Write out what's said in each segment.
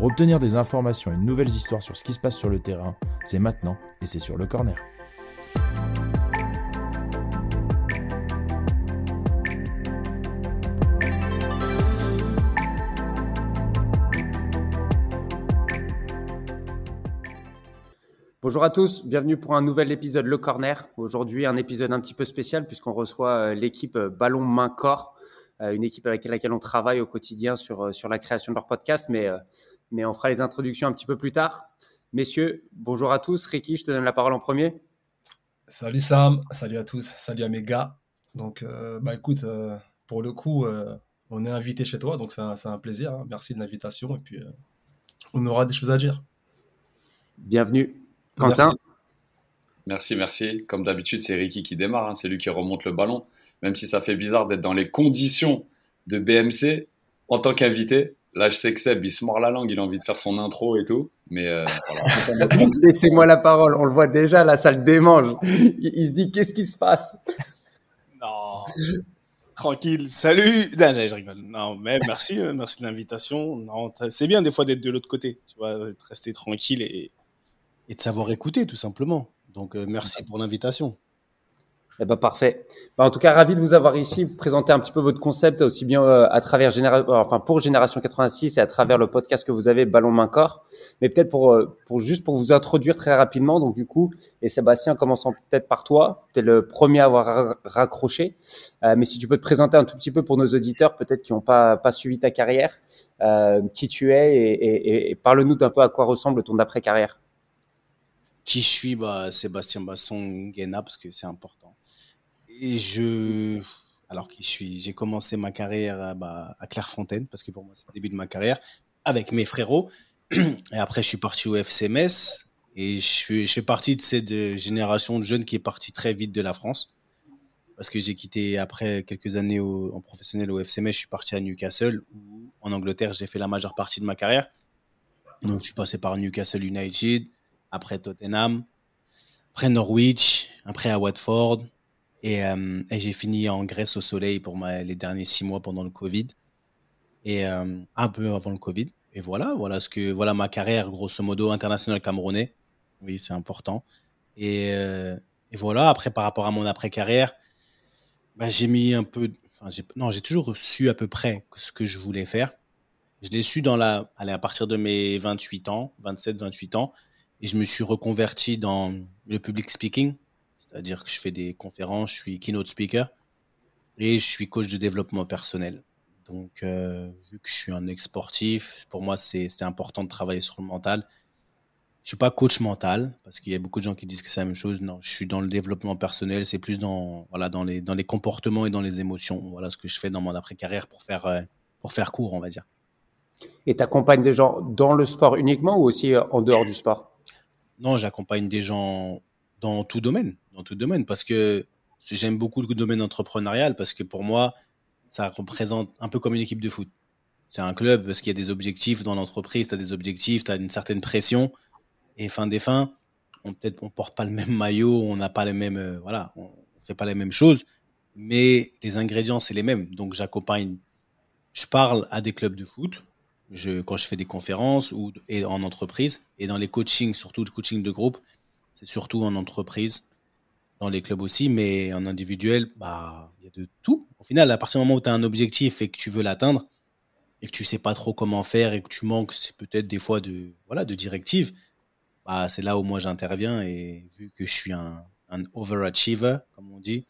Pour obtenir des informations et de nouvelles histoires sur ce qui se passe sur le terrain, c'est maintenant et c'est sur le corner. Bonjour à tous, bienvenue pour un nouvel épisode Le Corner. Aujourd'hui, un épisode un petit peu spécial puisqu'on reçoit euh, l'équipe euh, Ballon Main Corps, euh, une équipe avec laquelle on travaille au quotidien sur, sur la création de leur podcast, mais mais on fera les introductions un petit peu plus tard. Messieurs, bonjour à tous. Ricky, je te donne la parole en premier. Salut Sam, salut à tous, salut à mes gars. Donc, euh, bah écoute, euh, pour le coup, euh, on est invité chez toi, donc c'est un, plaisir. Hein. Merci de l'invitation et puis on aura des choses à dire. Bienvenue. Quentin Merci, merci. Comme d'habitude, c'est Ricky qui démarre, hein. c'est lui qui remonte le ballon. Même si ça fait bizarre d'être dans les conditions de BMC en tant qu'invité, Là, je sais que Seb, il se mord la langue, il a envie de faire son intro et tout. Mais euh, Laissez-moi la parole, on le voit déjà, la salle démange. Il, se dit, qu'est-ce qui se passe? Non, tranquille, salut non, je rigole. Non, mais merci, euh, merci de l'invitation. Non, c'est bien des fois d'être de l'autre côté, tu vois, de rester tranquille et, et de savoir écouter, tout simplement. Donc, euh, merci pour l'invitation. Eh ben, parfait. Ben, en tout cas, ravi de vous avoir ici, vous présenter un petit peu votre concept aussi bien euh, à travers euh, enfin pour Génération 86 et à travers le podcast que vous avez Ballon Main Corps. Mais peut-être pour, euh, pour juste pour vous introduire très rapidement. Donc du coup, et Sébastien, commençant peut-être par toi, tu es le premier à avoir raccroché. mais si tu peux te présenter un tout petit peu pour nos auditeurs, peut-être qui n'ont pas, pas suivi ta carrière, qui tu es et, et, et parle-nous d'un peu à quoi ressemble ton d'après-carrière. Qui je suis? Bah, Sébastien Basson Guéna, parce que c'est important. Et je. Alors qui suis J'ai commencé ma carrière à, bah, à Clairefontaine, parce que pour moi, c'est le début de ma carrière, avec mes frérots. Et après, je suis parti au FCMS. Et je, suis, je fais partie de cette génération de jeunes qui est partie très vite de la France. Parce que j'ai quitté, après quelques années en professionnel au FCMS, je suis parti à Newcastle, où en Angleterre, j'ai fait la majeure partie de ma carrière. Donc, je suis passé par Newcastle United, après Tottenham, après Norwich, après à Watford. Et, euh, et j'ai fini en Grèce au soleil pour les derniers six mois pendant le Covid. Et euh, un peu avant le Covid. Et voilà, voilà ce que voilà ma carrière grosso modo internationale camerounais. Oui, c'est important. Et, euh, et, voilà. Après, par rapport à mon après carrière, bah, j'ai mis un peu. Non, j'ai toujours su à peu près ce que je voulais faire. Je l'ai su à partir de mes 28 ans, 27, 28 ans. Et je me suis reconverti dans le public speaking, c'est-à-dire que je fais des conférences, je suis keynote speaker et je suis coach de développement personnel. Donc, euh, vu que je suis un ex-sportif, pour moi, c'est important de travailler sur le mental. Je suis pas coach mental parce qu'il y a beaucoup de gens qui disent que c'est la même chose. Non, je suis dans le développement personnel. C'est plus dans voilà dans les dans les comportements et dans les émotions. Voilà ce que je fais dans mon après carrière pour faire euh, pour faire court, on va dire. Et tu accompagnes des gens dans le sport uniquement ou aussi euh, en dehors du sport? Non, j'accompagne des gens dans tout domaine, dans tout domaine, parce que j'aime beaucoup le domaine entrepreneurial, parce que pour moi, ça représente un peu comme une équipe de foot. C'est un club parce qu'il y a des objectifs dans l'entreprise, tu as des objectifs, tu as une certaine pression, et fin des fins, on peut-être on porte pas le même maillot, on n'a pas les mêmes, euh, voilà, on fait pas les mêmes choses, mais les ingrédients c'est les mêmes. Donc j'accompagne, je parle à des clubs de foot, je, quand je fais des conférences ou et en entreprise et dans les coachings, surtout le coaching de groupe, c'est surtout en entreprise, dans les clubs aussi, mais en individuel, bah il y a de tout. Au final, à partir du moment où tu as un objectif et que tu veux l'atteindre et que tu sais pas trop comment faire et que tu manques, peut-être des fois de voilà de directives, bah c'est là où moi j'interviens et vu que je suis un, un overachiever, comme on dit,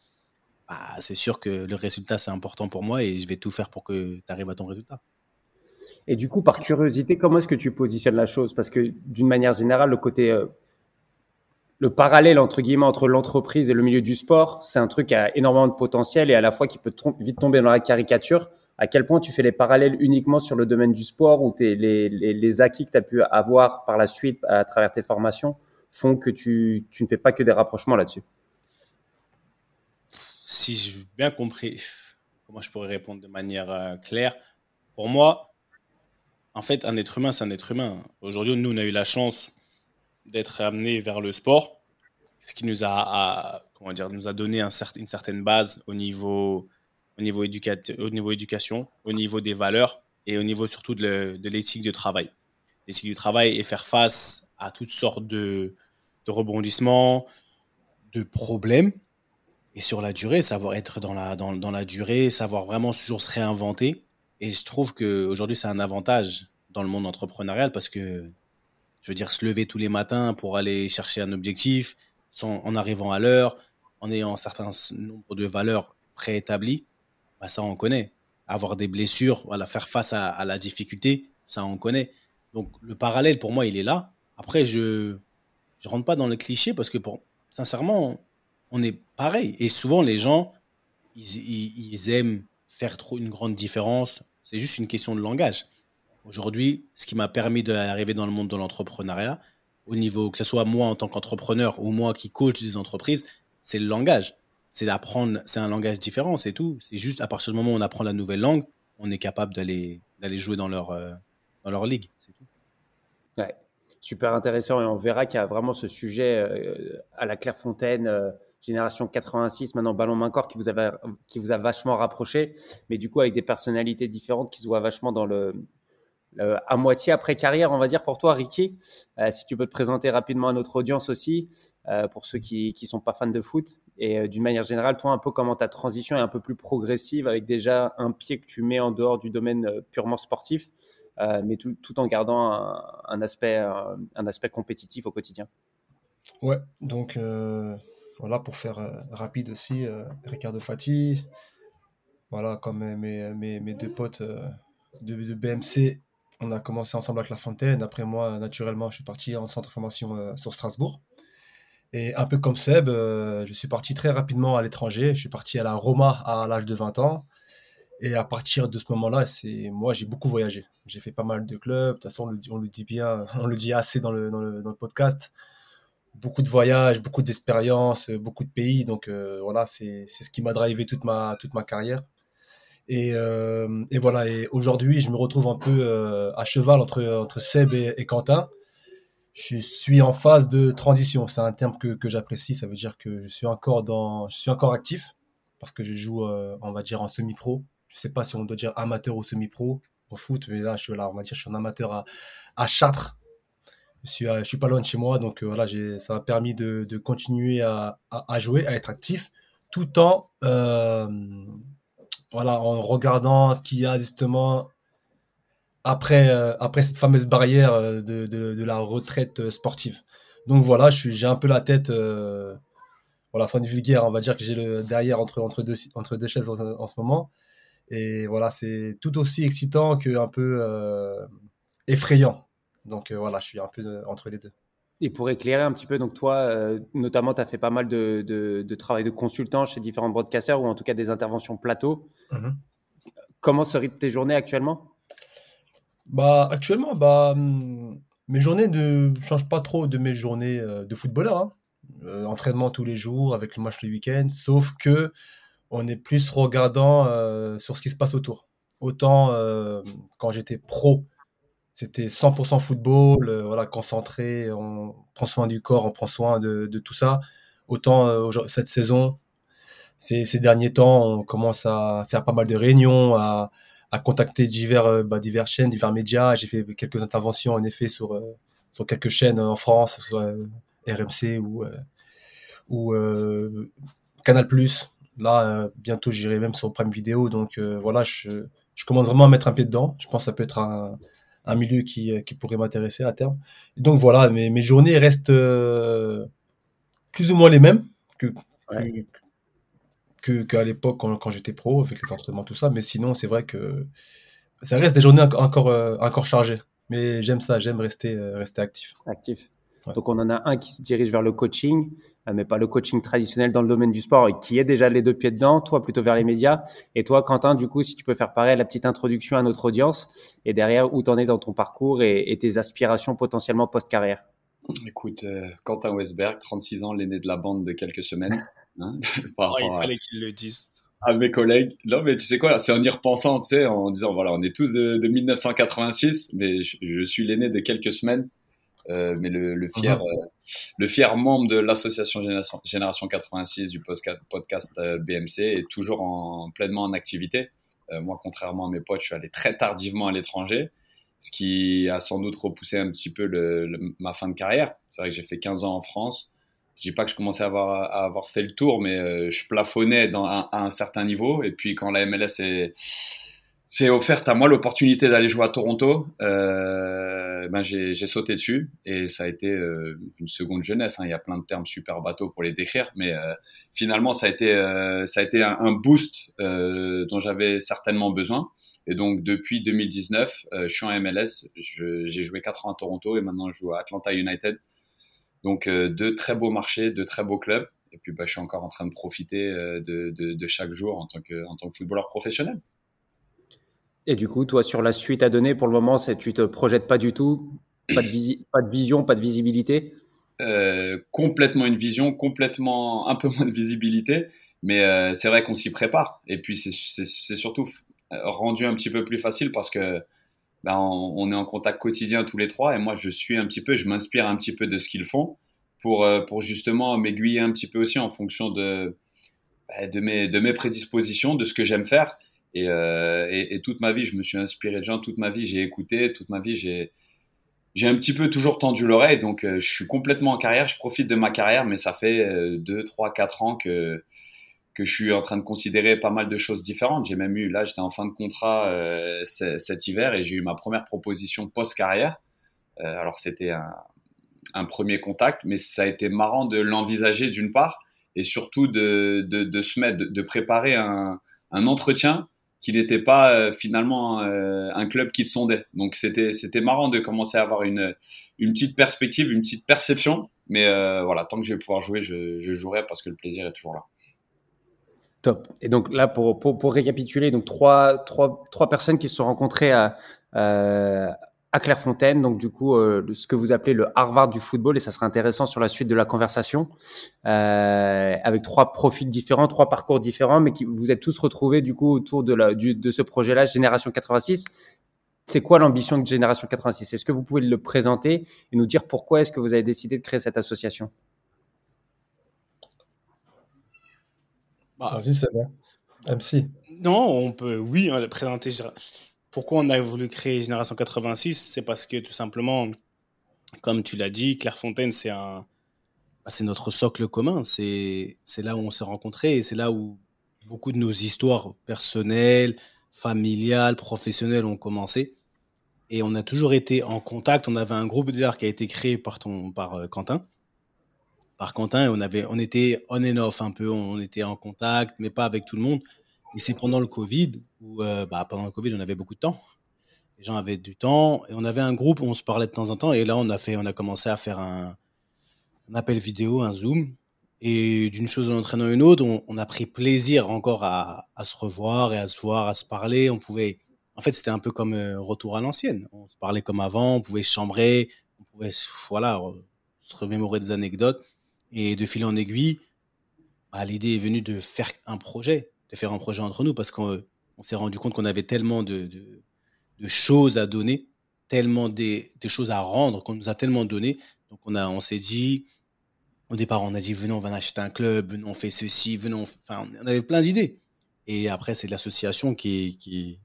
bah, c'est sûr que le résultat c'est important pour moi et je vais tout faire pour que tu arrives à ton résultat. Et du coup, par curiosité, comment est-ce que tu positionnes la chose? Parce que d'une manière générale, le côté, euh, le parallèle entre guillemets entre l'entreprise et le milieu du sport, c'est un truc qui a énormément de potentiel et à la fois qui peut vite tomber dans la caricature. À quel point tu fais les parallèles uniquement sur le domaine du sport ou les, acquis que tu as pu avoir par la suite à travers tes formations font que tu, tu ne fais pas que des rapprochements là-dessus? Si j'ai bien compris, comment je pourrais répondre de manière euh, claire Pour moi, en fait, un être humain, c'est un être humain. Aujourd'hui, nous, on a eu la chance d'être amené vers le sport, ce qui nous a, comment dire, nous a donné un une certaine base au niveau, au niveau, au niveau éducation, au niveau des valeurs et au niveau surtout de l'éthique de travail. L'éthique du travail et faire face à toutes sortes de, de rebondissements, de problèmes. Et sur la durée, savoir être dans la, dans, dans la durée, savoir vraiment toujours se réinventer. Et je trouve qu'aujourd'hui, c'est un avantage dans le monde entrepreneurial parce que, je veux dire, se lever tous les matins pour aller chercher un objectif, en arrivant à l'heure, en ayant un certain nombre de valeurs préétablies, bah ça, on connaît. Avoir des blessures, faire face à, à la difficulté, ça, on connaît. Donc, le parallèle, pour moi, il est là. Après, je je rentre pas dans le cliché parce que, pour, sincèrement, on est pareil. Et souvent, les gens, ils, ils aiment faire trop une grande différence. C'est juste une question de langage. Aujourd'hui, ce qui m'a permis d'arriver dans le monde de l'entrepreneuriat, au niveau, que ce soit moi en tant qu'entrepreneur ou moi qui coach des entreprises, c'est le langage. C'est d'apprendre, c'est un langage différent, c'est tout. C'est juste à partir du moment où on apprend la nouvelle langue, on est capable d'aller, jouer dans leur, euh, dans leur ligue, c'est tout. Ouais, super intéressant et on verra qu'il y a vraiment ce sujet euh, à la Clairefontaine, euh, génération 86, maintenant ballon main corps qui vous, avait, qui vous a vachement rapproché, mais du coup avec des personnalités différentes qui se voient vachement dans le, euh, à moitié après carrière, on va dire pour toi, Ricky. Euh, si tu peux te présenter rapidement à notre audience aussi, euh, pour ceux qui ne sont pas fans de foot. Et d'une manière générale, toi, un peu comment ta transition est un peu plus progressive, avec déjà un pied que tu mets en dehors du domaine purement sportif, mais tout, en gardant un, aspect, un, aspect compétitif au quotidien. Ouais, donc voilà, pour faire rapide aussi, Ricardo Fati, voilà, comme mes, mes, mes deux potes de, de BMC on a commencé ensemble avec La Fontaine. Après moi, naturellement, je suis parti en centre de formation euh, sur Strasbourg. Et un peu comme Seb, euh, je suis parti très rapidement à l'étranger. Je suis parti à la Roma à l'âge de 20 ans. Et à partir de ce moment-là, c'est moi, j'ai beaucoup voyagé. J'ai fait pas mal de clubs. De toute façon, on le, dit bien, on le dit assez dans le, podcast. Beaucoup de voyages, beaucoup d'expériences, beaucoup de pays. Donc euh, voilà, c'est ce qui m'a drivé toute ma carrière. Euh, et, voilà, et aujourd'hui, je me retrouve un peu euh, à cheval entre, entre Seb et, Quentin. Je suis en phase de transition. C'est un terme que, que j'apprécie. Ça veut dire que je suis encore, dans, je suis encore actif parce que je joue, euh, on va dire, en semi-pro. Je sais pas si on doit dire amateur ou semi-pro au foot, mais là, je suis là, on va dire, je suis un amateur à, à Chartres. Je suis, suis pas loin de chez moi, donc voilà, ça m'a permis de, de continuer à, à, jouer, à être actif, tout en voilà, en regardant ce qu'il y a justement après, euh, après cette fameuse barrière euh, de, de, la retraite euh, sportive. Donc voilà, j'ai un peu la tête, voilà, sans vulgaire, on va dire que j'ai le derrière entre, entre, deux, entre deux chaises en, ce moment. Et voilà, c'est tout aussi excitant qu'un peu effrayant. Donc voilà, je suis un peu entre les deux. Et pour éclairer un petit peu, donc toi, euh, notamment, tu as fait pas mal de, de, travail de consultant chez différents broadcasters ou en tout cas des interventions plateau. Mhm. Comment se rythment tes journées actuellement? Bah, Actuellement, bah, hum, mes journées ne changent pas trop de mes journées euh, de footballeur. Hein. Euh, entraînement tous les jours avec le match le week-end, sauf que on est plus regardant sur ce qui se passe autour. Autant quand j'étais pro, c'était 100% football, euh, voilà, concentré, on prend soin du corps, on prend soin de, tout ça. Autant euh, cette saison, ces, derniers temps, on commence à faire pas mal de réunions, à, contacter divers, euh, bah, divers chaînes, divers médias. J'ai fait quelques interventions en effet sur, sur quelques chaînes en France, sur RMC ou, ou Canal+. Là, bientôt, j'irai même sur Prime Vidéo. Donc voilà, je, je commence vraiment à mettre un pied dedans. Je pense que ça peut être un, un milieu qui, euh, qui pourrait m'intéresser à terme. donc voilà, mes, mes journées restent euh, plus ou moins les mêmes que, que qu'à l'époque quand, quand j'étais pro, avec les entraînements, tout ça. Mais sinon, c'est vrai que ça reste des journées encore, euh, encore chargées. Mais j'aime ça, j'aime rester, rester actif. Actif. Donc on en a un qui se dirige vers le coaching, euh, mais pas le coaching traditionnel dans le domaine du sport et qui est déjà les deux pieds dedans, toi plutôt vers les médias. Et toi, Quentin, du coup, si tu peux faire pareil, la petite introduction à notre audience et derrière où tu en es dans ton parcours et, tes aspirations potentiellement post-carrière. Écoute, euh, Quentin Westberg, 36 ans, l'aîné de la bande de quelques semaines. Hein, oh, il fallait qu'il le dise. À mes collègues. Non, mais tu sais quoi, c'est en y repensant, tu sais, en disant, voilà, on est tous de, 1986, mais je, suis l'aîné de quelques semaines. Euh, mais le, fier, uh-huh. le fier membre de l'association Génération, 86 du podcast, podcast BMC est toujours en, pleinement en activité. moi, contrairement à mes potes, je suis allé très tardivement à l'étranger ce qui a sans doute repoussé un petit peu le, ma fin de carrière. C'est vrai que j'ai fait 15 ans en France. Je dis pas que je commençais à avoir, à avoir fait le tour, mais euh, je plafonnais dans, à, un certain niveau. Et puis quand la MLS est, s'est offerte à moi l'opportunité d'aller jouer à Toronto, euh, ben j'ai, sauté dessus et ça a été euh, une seconde jeunesse. Hein. Il y a plein de termes super bateaux pour les décrire, mais euh, finalement ça a été, ça a été un, un boost dont j'avais certainement besoin. Et donc, depuis 2019, euh, je suis en MLS. J'ai joué 4 ans à Toronto et maintenant je joue à Atlanta United. Donc, euh, deux très beaux marchés, deux très beaux clubs. Et puis, bah, je suis encore en train de profiter euh, de, de, chaque jour en tant, que, en tant que footballeur professionnel. Et du coup, toi, sur la suite à donner, pour le moment, tu te projettes pas du tout? Pas de, vision, pas de visibilité? Complètement une vision, complètement un peu moins de visibilité. Mais c'est vrai qu'on s'y prépare. Et puis, c'est surtout rendu un petit peu plus facile parce que ben, on, est en contact quotidien tous les trois et moi je suis un petit peu, je m'inspire un petit peu de ce qu'ils font pour, euh, pour justement m'aiguiller un petit peu aussi en fonction de, ben, de, mes, de mes prédispositions, de ce que j'aime faire. Et, euh, et, toute ma vie, je me suis inspiré de gens, toute ma vie, j'ai écouté, toute ma vie, j'ai, j'ai un petit peu toujours tendu l'oreille. Donc, euh, je suis complètement en carrière, je profite de ma carrière, mais ça fait 2, 3, 4 ans que, que je suis en train de considérer pas mal de choses différentes. J'ai même eu, là, j'étais en fin de contrat euh, cet hiver et j'ai eu ma première proposition post-carrière. Alors, c'était un, premier contact, mais ça a été marrant de l'envisager d'une part et surtout de, de, de se mettre, de, de préparer un, un, entretien qui n'était pas euh, finalement euh, un club qui sondait. Donc, c'était, c'était marrant de commencer à avoir une, une petite perspective, une petite perception. Mais euh, voilà, tant que je vais pouvoir jouer, je, je jouerai parce que le plaisir est toujours là. Top. Et donc là, pour, pour, pour récapituler, donc trois, trois, trois personnes qui se sont rencontrées à, euh, à Clairefontaine, donc du coup, euh, ce que vous appelez le Harvard du football, et ça sera intéressant sur la suite de la conversation, euh, avec trois profils différents, trois parcours différents, mais qui vous êtes tous retrouvés du coup autour de, la, du, de ce projet-là, Génération 86. C'est quoi l'ambition de Génération 86 Est-ce que vous pouvez le présenter et nous dire pourquoi est-ce que vous avez décidé de créer cette association? Bah, Vas-y, c'est MC. Non, on peut, oui, on présenter. Pourquoi on a voulu créer Génération 86 C'est parce que tout simplement, comme tu l'as dit, Clairefontaine, c'est un, bah, c'est notre socle commun. C'est, c'est là où on s'est rencontrés et c'est là où beaucoup de nos histoires personnelles, familiales, professionnelles ont commencé. Et on a toujours été en contact. On avait un groupe déjà qui a été créé par ton, par euh, Quentin par Quentin on avait, on était on and off un peu, on était en contact, mais pas avec tout le monde. Et c'est pendant le Covid où, euh, bah, pendant le Covid, on avait beaucoup de temps. Les gens avaient du temps et on avait un groupe où on se parlait de temps en temps. Et là, on a fait, on a commencé à faire un, appel vidéo, un Zoom. Et d'une chose en entraînant une autre, on, a pris plaisir encore à, se revoir et à se voir, à se parler. On pouvait, en fait, c'était un peu comme euh, retour à l'ancienne. On se parlait comme avant, on pouvait chambrer, on pouvait, voilà, se remémorer des anecdotes. Et de fil en aiguille, bah, l'idée est venue de faire un projet, de faire un projet entre nous, parce qu'on s'est rendu compte qu'on avait tellement de, choses à donner, tellement des, choses à rendre, qu'on nous a tellement donné. Donc on, on s'est dit, au départ, on a dit, venons, on va acheter un club, venons, on fait ceci, venons, enfin, on avait plein d'idées. Et après, c'est l'association qui,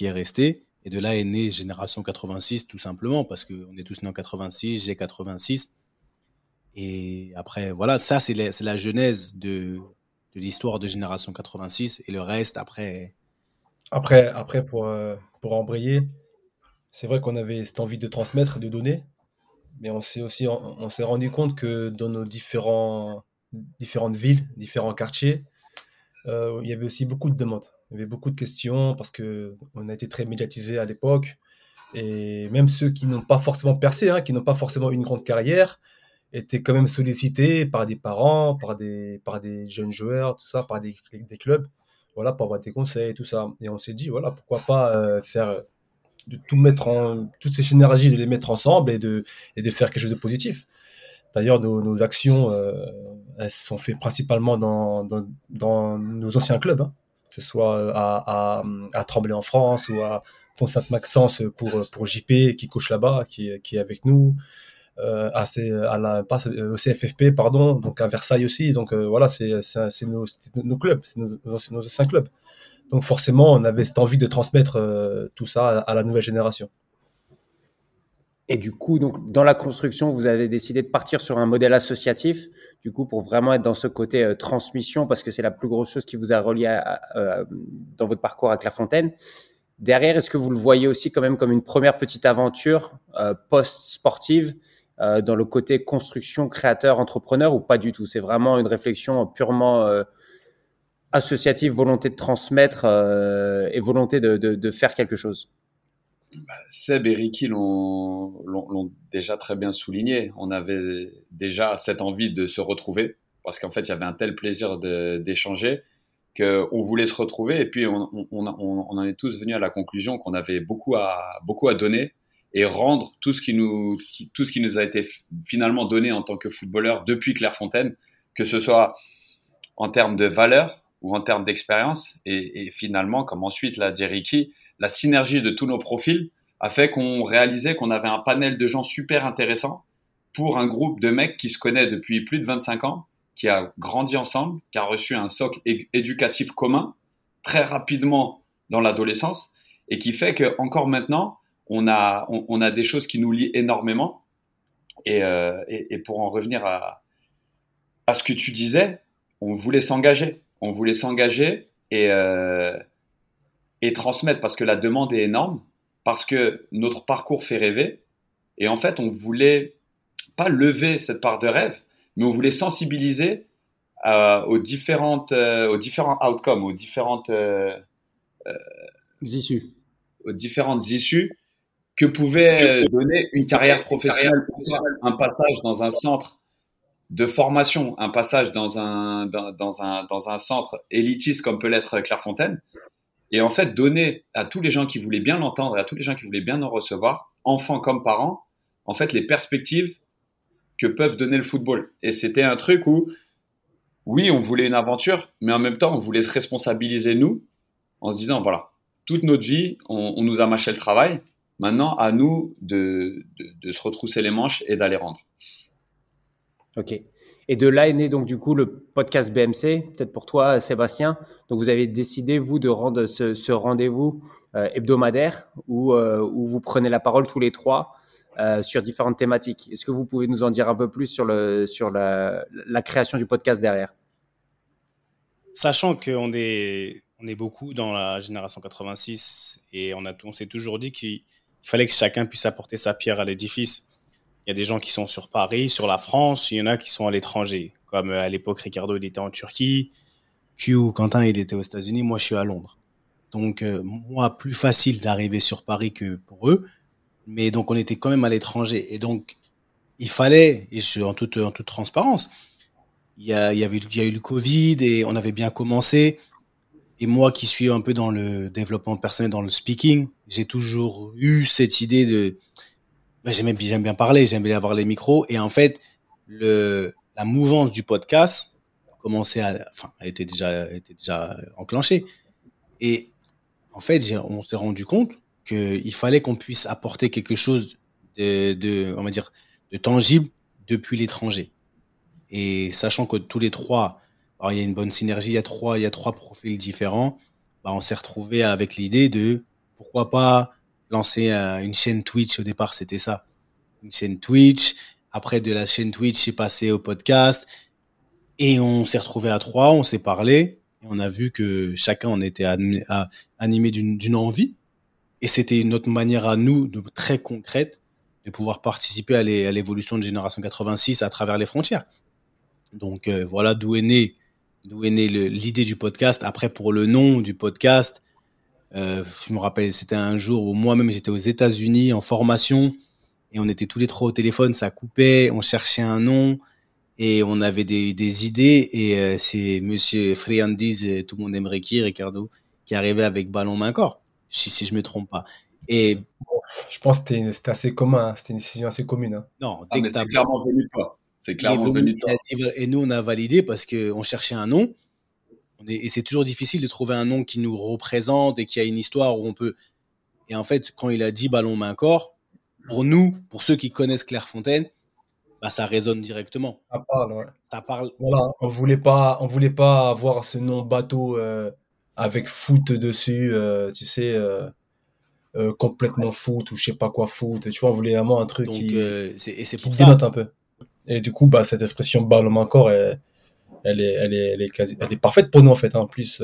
est restée. Et de là est née Génération 86, tout simplement, parce qu'on est tous nés en 86, j'ai 86. Et après, voilà, ça, c'est la, genèse de, l'histoire de Génération 86. Et le reste, après. Après, après pour, euh, pour embrayer, c'est vrai qu'on avait cette envie de transmettre, de donner. Mais on s'est aussi on, s'est rendu compte que dans nos différents, différentes villes, différents quartiers, euh, il y avait aussi beaucoup de demandes. Il y avait beaucoup de questions parce qu'on a été très médiatisé à l'époque. Et même ceux qui n'ont pas forcément percé, hein, qui n'ont pas forcément une grande carrière, était quand même sollicité par des parents, par des, par des jeunes joueurs, tout ça, par des, des clubs, voilà, pour avoir des conseils, tout ça. Et on s'est dit, voilà, pourquoi pas euh, faire, de tout mettre en, toutes ces synergies, de les mettre ensemble et de, et de faire quelque chose de positif. D'ailleurs, nos, actions, elles sont faites principalement dans, dans, nos anciens clubs, hein. que ce soit à, à, Tremblay en France ou à Pont-Sainte-Maxence pour, pour JP qui couche là-bas, qui, qui est avec nous. Euh, à, à la, pas, au CFFP, pardon, donc à Versailles aussi. Donc euh, voilà, c'est nos, clubs, c'est nos, nos, anciens clubs. Donc forcément, on avait cette envie de transmettre euh, tout ça à, la nouvelle génération. Et du coup, donc, dans la construction, vous avez décidé de partir sur un modèle associatif, du coup, pour vraiment être dans ce côté transmission, parce que c'est la plus grosse chose qui vous a relié dans votre parcours à Clairefontaine. Derrière, est-ce que vous le voyez aussi quand même comme une première petite aventure post-sportive euh, dans le côté construction, créateur, entrepreneur ou pas du tout? C'est vraiment une réflexion purement euh, associative, volonté de transmettre euh, et volonté de, de, faire quelque chose. Bah, Seb et Ricky l'ont déjà très bien souligné. On avait déjà cette envie de se retrouver parce qu'en fait, il y avait un tel plaisir d'échanger qu'on voulait se retrouver. Et puis on, on, on, en est tous venus à la conclusion qu'on avait beaucoup à, beaucoup à donner et rendre tout ce qui nous tout ce qui nous a été finalement donné en tant que footballeur depuis Clairefontaine, que ce soit en termes de valeur ou en termes d'expérience. Et, et, finalement, comme ensuite l'a dit Ricky, la synergie de tous nos profils a fait qu'on réalisait qu'on avait un panel de gens super intéressants pour un groupe de mecs qui se connaît depuis plus de 25 ans, qui a grandi ensemble, qui a reçu un socle éducatif commun très rapidement dans l'adolescence et qui fait que encore maintenant, on a, on, a des choses qui nous lient énormément. Et, euh, et, pour en revenir à, à ce que tu disais, on voulait s'engager. On voulait s'engager et, euh, et transmettre parce que la demande est énorme, parce que notre parcours fait rêver. Et en fait, on voulait pas lever cette part de rêve, mais on voulait sensibiliser euh, aux, différentes, euh, aux différents outcomes, aux différentes euh, issues. Aux différentes issues que pouvait donner une carrière professionnelle, un passage dans un centre de formation, un passage dans un, dans, un, dans un centre élitiste comme peut l'être Clairefontaine, et en fait donner à tous les gens qui voulaient bien l'entendre et à tous les gens qui voulaient bien en recevoir, enfants comme parents, en fait les perspectives que peuvent donner le football. Et c'était un truc où, oui, on voulait une aventure, mais en même temps, on voulait se responsabiliser nous, en se disant, voilà, toute notre vie, on, on nous a mâché le travail, Maintenant, à nous de, de, se retrousser les manches et d'aller rendre. Ok. Et de là est né donc du coup le podcast BMC, peut-être pour toi Sébastien. Donc vous avez décidé vous de rendre ce, rendez-vous euh, hebdomadaire où, euh, où, vous prenez la parole tous les trois euh, sur différentes thématiques. Est-ce que vous pouvez nous en dire un peu plus sur, le, sur la, la création du podcast derrière? Sachant qu'on est, on est beaucoup dans la génération 86 et on, a, on s'est toujours dit qu'il il fallait que chacun puisse apporter sa pierre à l'édifice. Il y a des gens qui sont sur Paris, sur la France, il y en a qui sont à l'étranger. Comme euh, à l'époque, Ricardo, il était en Turquie. Q, Quentin, il était aux États-Unis. Moi, je suis à Londres. Donc, euh, moi, plus facile d'arriver sur Paris que pour eux. Mais donc, on était quand même à l'étranger. Et donc, il fallait, et je, en toute, en toute transparence, il il, il y a eu le Covid et on avait bien commencé. Et moi qui suis un peu dans le développement personnel, dans le speaking, j'ai toujours eu cette idée de... Ben, j'aime bien, parler, j'aime bien avoir les micros. Et en fait, le, la mouvance du podcast commençait à... Enfin, était déjà, était déjà enclenchée. Et en fait, on s'est rendu compte qu'il fallait qu'on puisse apporter quelque chose de, de, on va dire, de tangible depuis l'étranger. Et sachant que tous les trois, il y a une bonne synergie, il y a trois, il y a trois profils différents. Bah, on s'est retrouvé avec l'idée de pourquoi pas lancer une chaîne Twitch. Au départ, c'était ça. Une chaîne Twitch. Après, de la chaîne Twitch, c'est passé au podcast. Et on s'est retrouvé à trois, on s'est parlé. Et on a vu que chacun en était animé d'une envie. Et c'était une autre manière à nous, de, très concrète, de pouvoir participer à l'évolution de Génération 86 à travers les frontières. Donc euh, voilà d'où est né d'où est née l'idée du podcast. Après, pour le nom du podcast, euh, je me rappelle, c'était un jour où moi-même j'étais aux États-Unis en formation et on était tous les trois au téléphone, ça coupait, on cherchait un nom et on avait des, des idées et euh, c'est Monsieur Friandis, euh, tout le monde aimerait qui, Ricardo, qui arrivait avec ballon main corps, si, si je me trompe pas. Et je pense que c'était assez commun, hein. c'était une décision assez commune. Hein. Non, dès ah, c'est clairement venu de toi. C'est clairement venu de Et nous, on a validé parce qu'on cherchait un nom. Et c'est toujours difficile de trouver un nom qui nous représente et qui a une histoire où on peut. Et en fait, quand il a dit ballon main corps, pour nous, pour ceux qui connaissent Clairefontaine, bah, ça résonne directement. Ça parle, ouais. Ça parle. Voilà, on voulait pas, on voulait pas avoir ce nom bateau euh, avec foot dessus, euh, tu sais, euh, complètement foot ou je sais pas quoi foot. Tu vois, on voulait vraiment un truc qui, c'est, c'est pour dénote un peu. Et du coup, bah, cette expression ballon main corps, elle, elle est, elle est, elle est quasi, elle est parfaite pour nous en fait. Hein. En plus,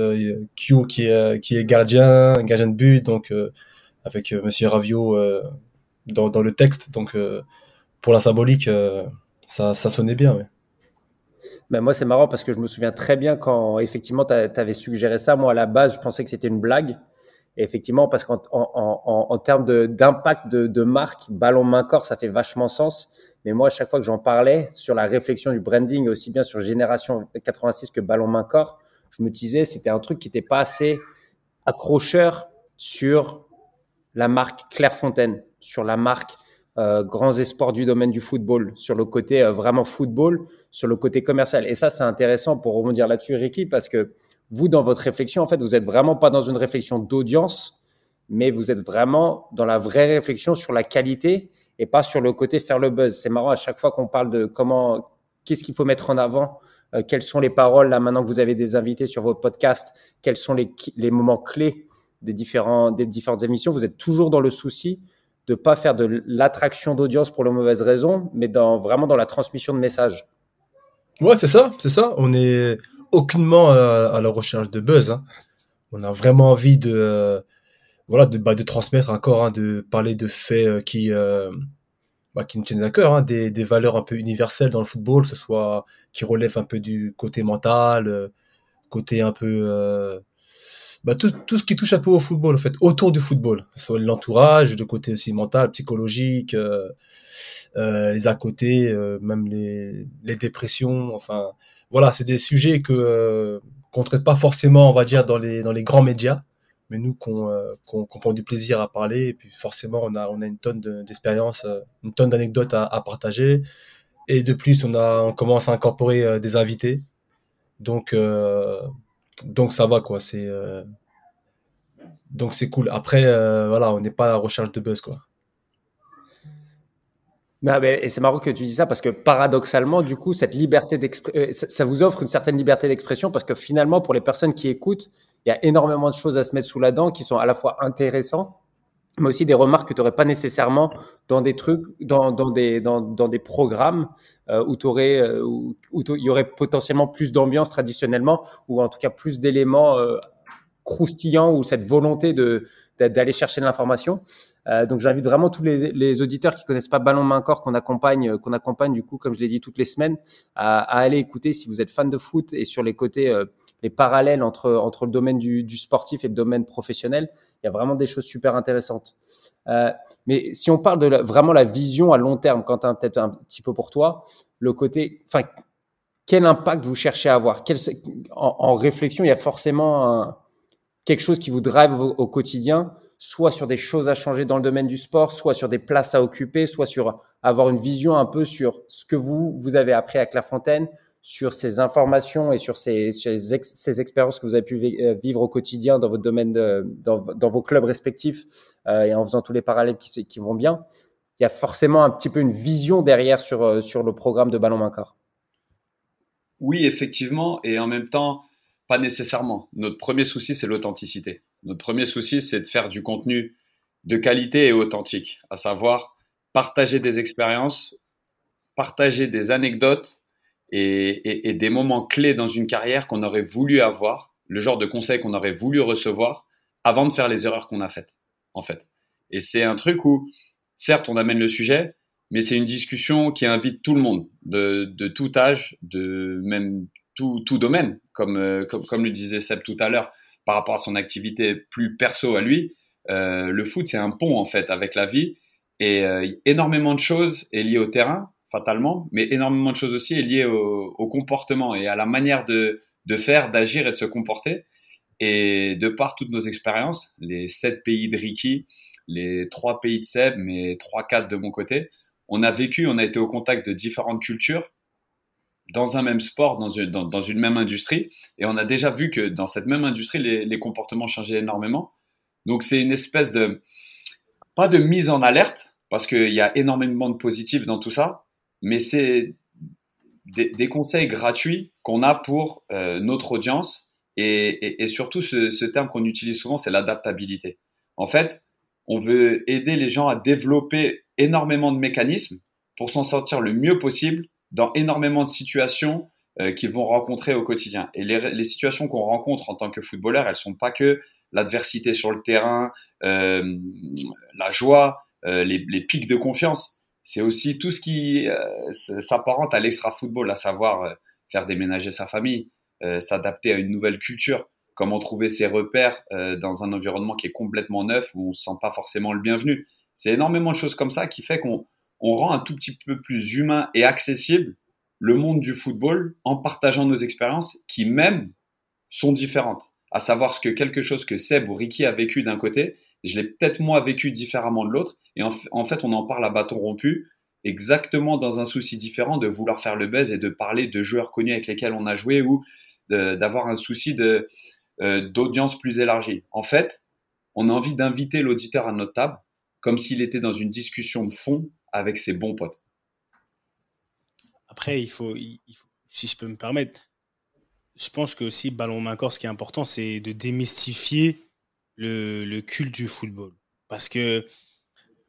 Q qui est, est gardien, gardien de but, donc avec Monsieur Ravio dans, le texte, donc pour la symbolique, euh, ça, sonnait bien. Ben moi, c'est marrant parce que je me souviens très bien quand effectivement tu avais suggéré ça. Moi, à la base, je pensais que c'était une blague. Et effectivement, parce qu'en en, en, en, termes d'impact de, de, marque, ballon main corps, ça fait vachement sens. Mais moi, à chaque fois que j'en parlais sur la réflexion du branding, aussi bien sur Génération 86 que ballon main corps, je me disais c'était un truc qui n'était pas assez accrocheur sur la marque Clairefontaine, sur la marque euh, grands espoirs du domaine du football, sur le côté euh, vraiment football, sur le côté commercial. Et ça, c'est intéressant pour rebondir là-dessus, Ricky, parce que vous, dans votre réflexion, en fait, vous êtes vraiment pas dans une réflexion d'audience, mais vous êtes vraiment dans la vraie réflexion sur la qualité et pas sur le côté faire le buzz. C'est marrant à chaque fois qu'on parle de comment, qu'est-ce qu'il faut mettre en avant, euh, quelles sont les paroles là maintenant que vous avez des invités sur vos podcasts, quels sont les, les moments clés des différents des différentes émissions. Vous êtes toujours dans le souci de pas faire de l'attraction d'audience pour la mauvaise raison, mais vraiment dans la transmission de messages. Ouais, c'est ça, c'est ça. On est aucunement euh, à, la recherche de buzz. Hein. On a vraiment envie de, euh, voilà, de, bah, de transmettre encore, hein, de parler de faits euh, qui, bah, qui nous tiennent à cœur, hein, des, des, valeurs un peu universelles dans le football, que ce soit qui relèvent un peu du côté mental, côté un peu bah, tout, tout, ce qui touche un peu au football, en fait, autour du football, soit l'entourage, le côté aussi mental, psychologique, euh, euh, les à côté, euh, même les, les dépressions, enfin, voilà, c'est des sujets que euh, qu'on traite pas forcément, on va dire, dans les dans les grands médias, nous qu'on euh, qu'on prend du plaisir à parler, et puis forcément, on a on a une tonne d'expérience, une tonne d'anecdotes à, partager, et de plus, on a on commence à incorporer des invités, donc donc ça va quoi. C'est euh, donc c'est cool. Après euh, voilà on n'est pas à la recherche de buzz quoi. Non, mais, et c'est marrant que tu dis ça parce que paradoxalement, du coup, cette liberté d'expression, euh, ça vous offre une certaine liberté d'expression parce que finalement, pour les personnes qui écoutent, il y a énormément de choses à se mettre sous la dent qui sont à la fois intéressantes mais aussi des remarques que tu n'aurais pas nécessairement dans des trucs, dans, dans, des, dans, dans des programmes euh, où, aurais, euh, où, il y aurait potentiellement plus d'ambiance traditionnellement, ou en tout cas plus d'éléments euh, croustillants, ou cette volonté de d'aller chercher de l'information. Euh, donc j'invite vraiment tous les, auditeurs qui connaissent pas Ballon Main Corps qu'on accompagne, qu'on accompagne du coup, comme je l'ai dit toutes les semaines, à, à, aller écouter si vous êtes fan de foot et sur les côtés, les parallèles entre entre le domaine du, sportif et le domaine professionnel il y a vraiment des choses super intéressantes. Euh, mais si on parle de vraiment la vision à long terme, Quentin, peut-être un petit peu pour toi, le côté, enfin, quel impact vous cherchez à avoir? En, réflexion, il y a forcément quelque chose qui vous drive au, au, quotidien, soit sur des choses à changer dans le domaine du sport, soit sur des places à occuper, soit sur avoir une vision un peu sur ce que vous, vous avez appris à Clairefontaine, sur ces informations et sur ces, ces, ex, ces, expériences que vous avez pu euh, vivre au quotidien dans votre domaine, dans, vos clubs respectifs euh, et en faisant tous les parallèles qui, qui, vont bien, il y a forcément un petit peu une vision derrière sur, euh, sur le programme de Ballon Main Corps. Oui, effectivement, et en même temps, pas nécessairement. Notre premier souci, c'est l'authenticité. Notre premier souci, c'est de faire du contenu de qualité et authentique, à savoir partager des expériences, partager des anecdotes et, et, des moments clés dans une carrière qu'on aurait voulu avoir, le genre de conseils qu'on aurait voulu recevoir avant de faire les erreurs qu'on a faites, en fait. Et c'est un truc où, certes, on amène le sujet, mais c'est une discussion qui invite tout le monde, de, de tout âge, de même tout, tout domaine, comme, euh, comme, le disait Seb tout à l'heure, par rapport à son activité plus perso à lui. Euh, le foot, c'est un pont, en fait, avec la vie. Et euh, énormément de choses est liées au terrain, fatalement, mais énormément de choses aussi est liées au, comportement et à la manière de, faire, d'agir et de se comporter. Et de par toutes nos expériences, les sept pays de Ricky, les trois pays de Seb, mais trois, quatre de mon côté, on a vécu, on a été au contact de différentes cultures dans un même sport, dans une, dans, une même industrie. Et on a déjà vu que dans cette même industrie, les, les comportements changeaient énormément. Donc c'est une espèce de, pas de mise en alerte, parce qu'il y a énormément de positifs dans tout ça, mais c'est des, conseils gratuits qu'on a pour euh, notre audience. Et, surtout, ce, terme qu'on utilise souvent, c'est l'adaptabilité. En fait, on veut aider les gens à développer énormément de mécanismes pour s'en sortir le mieux possible dans énormément de situations euh, qu'ils vont rencontrer au quotidien. Et les, situations qu'on rencontre en tant que footballeur, elles sont pas que l'adversité sur le terrain, euh, la joie, les, pics de confiance. C'est aussi tout ce qui euh, s'apparente à l'extra-football, à savoir euh, faire déménager sa famille, euh, s'adapter à une nouvelle culture, comment trouver ses repères dans un environnement qui est complètement neuf, où on ne se sent pas forcément le bienvenu. C'est énormément de choses comme ça qui fait qu'on on rend un tout petit peu plus humain et accessible le monde du football en partageant nos expériences qui même sont différentes. À savoir ce que quelque chose que Seb ou Ricky a vécu d'un côté, je l'ai peut-être moi vécu différemment de l'autre. Et en, fait, on en parle à bâton rompu, exactement dans un souci différent de vouloir faire le buzz et de parler de joueurs connus avec lesquels on a joué ou d'avoir un souci euh, d'audience plus élargie. En fait, on a envie d'inviter l'auditeur à notre table comme s'il était dans une discussion de fond avec ses bons potes. Après, il faut si je peux me permettre, je pense que aussi ballon main corps, ce qui est important, c'est de démystifier le, le, culte du football. Parce que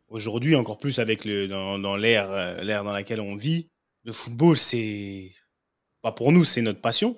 aujourd'hui, encore plus avec le, dans, dans l'ère, euh, l'ère dans laquelle on vit, le football, c'est pas pour nous, c'est notre passion,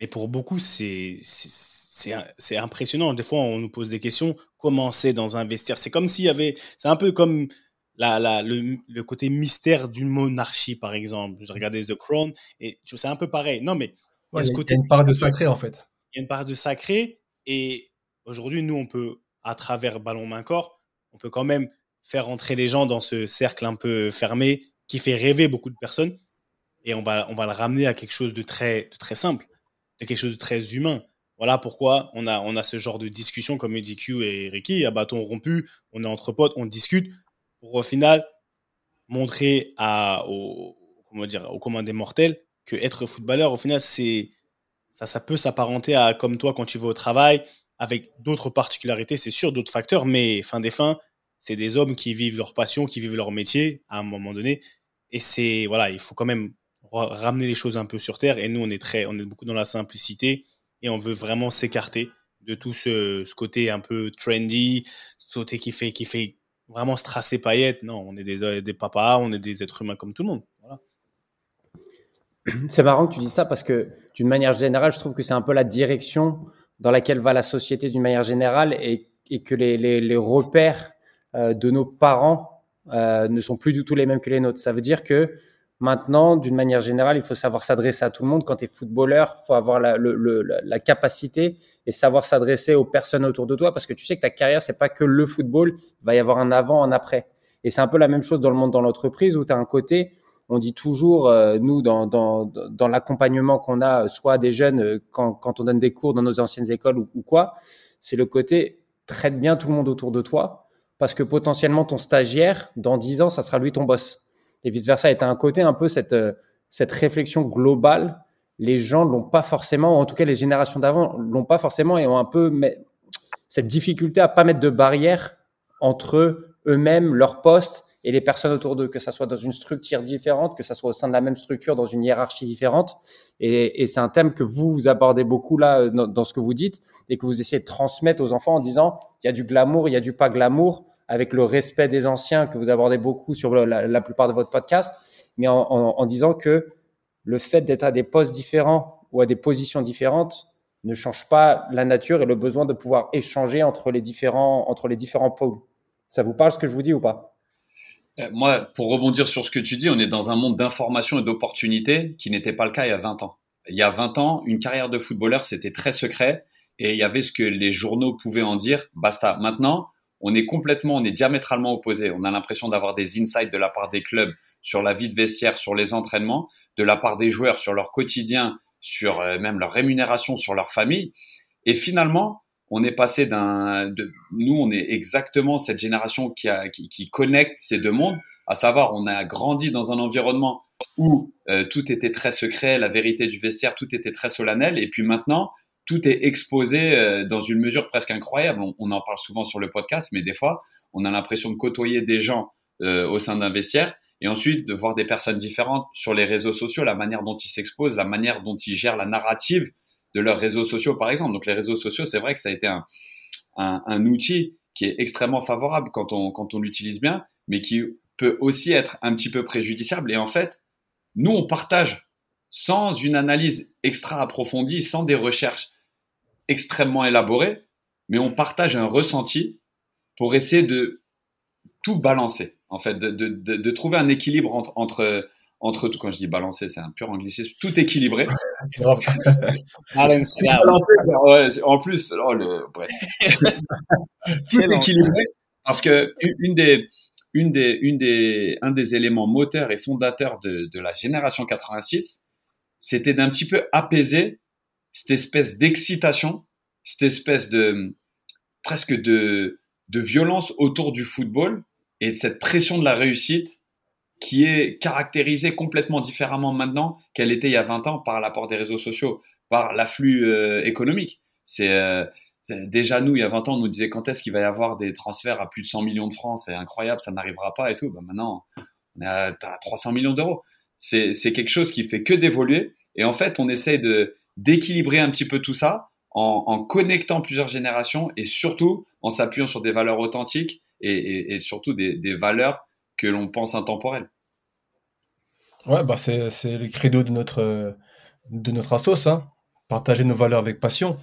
mais pour beaucoup, c'est, c'est, c'est impressionnant. Des fois, on nous pose des questions. Comment c'est dans un vestiaire? C'est comme s'il y avait. C'est un peu comme la, la, le, le, côté mystère d'une monarchie, par exemple. Je regardais The Crown et c'est un peu pareil. Non, mais Ouais, il y a, côté, une part de sacré en fait. Il y a une part de sacré et aujourd'hui, nous, on peut, à travers Ballon Main Corps, on peut quand même faire entrer les gens dans ce cercle un peu fermé qui fait rêver beaucoup de personnes et on va, on va le ramener à quelque chose de très, très simple, de quelque chose de très humain. Voilà pourquoi on a, on a ce genre de discussion comme EDQ et Ricky, à bâton rompu, on est entre potes, on discute pour au final montrer à, au, comment dire, aux commandes mortels que être footballeur, au final, c'est ça, ça peut s'apparenter à comme toi quand tu vas au travail, avec d'autres particularités, c'est sûr, d'autres facteurs, mais fin des fins, c'est des hommes qui vivent leur passion, qui vivent leur métier à un moment donné. Et c'est voilà, il faut quand même ramener les choses un peu sur terre. Et nous, on est très, on est beaucoup dans la simplicité et on veut vraiment s'écarter de tout ce, côté un peu trendy, ce côté qui fait, qui fait vraiment strasser paillettes. Non, on est des, des papas, on est des êtres humains comme tout le monde. C'est marrant que tu dis ça parce que d'une manière générale, je trouve que c'est un peu la direction dans laquelle va la société d'une manière générale et, et que les, les, les, repères euh, de nos parents euh, ne sont plus du tout les mêmes que les nôtres. Ça veut dire que maintenant, d'une manière générale, il faut savoir s'adresser à tout le monde. Quand tu es footballeur, il faut avoir la, la capacité et savoir s'adresser aux personnes autour de toi parce que tu sais que ta carrière, c'est pas que le football, il va y avoir un avant, un après. Et c'est un peu la même chose dans le monde dans l'entreprise où tu as un côté on dit toujours, euh, nous, dans, dans, l'accompagnement qu'on a, soit des jeunes, euh, quand, quand, on donne des cours dans nos anciennes écoles ou, quoi, c'est le côté traite bien tout le monde autour de toi, parce que potentiellement ton stagiaire, dans 10 ans, ça sera lui ton boss. Et vice-versa, et un côté un peu cette, euh, cette réflexion globale, les gens l'ont pas forcément, en tout cas les générations d'avant l'ont pas forcément et ont un peu mais, cette difficulté à pas mettre de barrière entre eux-mêmes, leur poste et les personnes autour d'eux, que ça soit dans une structure différente, que ça soit au sein de la même structure, dans une hiérarchie différente. Et, c'est un thème que vous, vous abordez beaucoup là dans, dans, ce que vous dites et que vous essayez de transmettre aux enfants en disant il y a du glamour, il y a du pas glamour, avec le respect des anciens que vous abordez beaucoup sur la, plupart de votre podcast, mais en, en disant que le fait d'être à des postes différents ou à des positions différentes ne change pas la nature et le besoin de pouvoir échanger entre les différents, entre les différents pôles. Ça vous parle ce que je vous dis ou pas? Moi, pour rebondir sur ce que tu dis, on est dans un monde d'information et d'opportunités qui n'était pas le cas il y a 20 ans. Il y a 20 ans, une carrière de footballeur, c'était très secret et il y avait ce que les journaux pouvaient en dire, basta. Maintenant, on est complètement, on est diamétralement opposés. On a l'impression d'avoir des insights de la part des clubs sur la vie de vestiaire, sur les entraînements, de la part des joueurs sur leur quotidien, sur euh, même leur rémunération, sur leur famille. Et finalement, on est passé d'un, nous, on est exactement cette génération qui, a, qui, qui, connecte ces deux mondes, à savoir, on a grandi dans un environnement où euh, tout était très secret, la vérité du vestiaire, tout était très solennel. Et puis maintenant, tout est exposé euh, dans une mesure presque incroyable. On, en parle souvent sur le podcast, mais des fois, on a l'impression de côtoyer des gens euh, au sein d'un vestiaire et ensuite de voir des personnes différentes sur les réseaux sociaux, la manière dont ils s'exposent, la manière dont ils gèrent la narrative de leurs réseaux sociaux, par exemple. Donc les réseaux sociaux, c'est vrai que ça a été un, outil qui est extrêmement favorable quand on, l'utilise bien, mais qui peut aussi être un petit peu préjudiciable. Et en fait, nous, on partage sans une analyse extra approfondie, sans des recherches extrêmement élaborées, mais on partage un ressenti pour essayer de tout balancer, en fait, de, trouver un équilibre entre, entre tout. Quand je dis balancer, c'est un pur anglicisme, tout équilibré. en plus, oh, le, bref. tout équilibré, parce que une des, une des, une des, un des éléments moteurs et fondateurs de, de la génération 86, c'était d'un petit peu apaiser cette espèce d'excitation, cette espèce de presque de, de violence autour du football et de cette pression de la réussite qui est caractérisée complètement différemment maintenant qu'elle était il y a 20 ans par l'apport des réseaux sociaux, par l'afflux euh, économique. C'est euh, déjà nous, il y a 20 ans, on nous disait quand est-ce qu'il va y avoir des transferts à plus de 100 millions de francs, c'est incroyable, ça n'arrivera pas et tout. Ben maintenant, on est à, 300 millions d'euros. C'est quelque chose qui fait que d'évoluer. Et en fait, on essaie de d'équilibrer un petit peu tout ça en, en, connectant plusieurs générations et surtout en s'appuyant sur des valeurs authentiques et, et, et surtout des, des, valeurs que l'on pense intemporelles. Ouais, bah c'est le credo de notre, de notre assos, hein. partager nos valeurs avec passion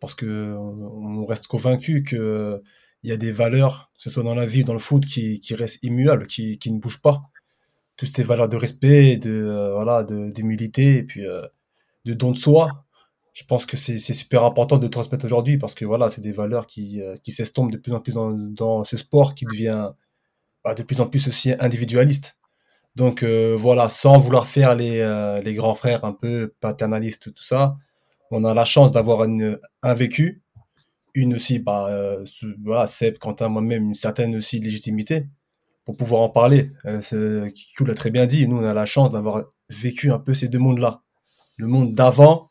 parce que on reste convaincu que il y a des valeurs, que ce soit dans la vie ou dans le foot, qui, qui restent immuables, qui, qui ne bougent pas. Toutes ces valeurs de respect, de euh, voilà, d'humilité et puis euh, de don de soi. Je pense que c'est super important de transmettre aujourd'hui parce que voilà, c'est des valeurs qui, euh, qui s'estompent de plus en plus dans ce sport qui devient bah, de plus en plus aussi individualiste. Donc voilà, sans vouloir faire les, les grands frères un peu paternalistes, tout ça, on a la chance d'avoir un vécu, une aussi, bah, euh, voilà, Seb, Quentin, moi-même, une certaine aussi légitimité pour pouvoir en parler. Euh, l'a très bien dit, nous, on a la chance d'avoir vécu un peu ces deux mondes-là. Le monde d'avant,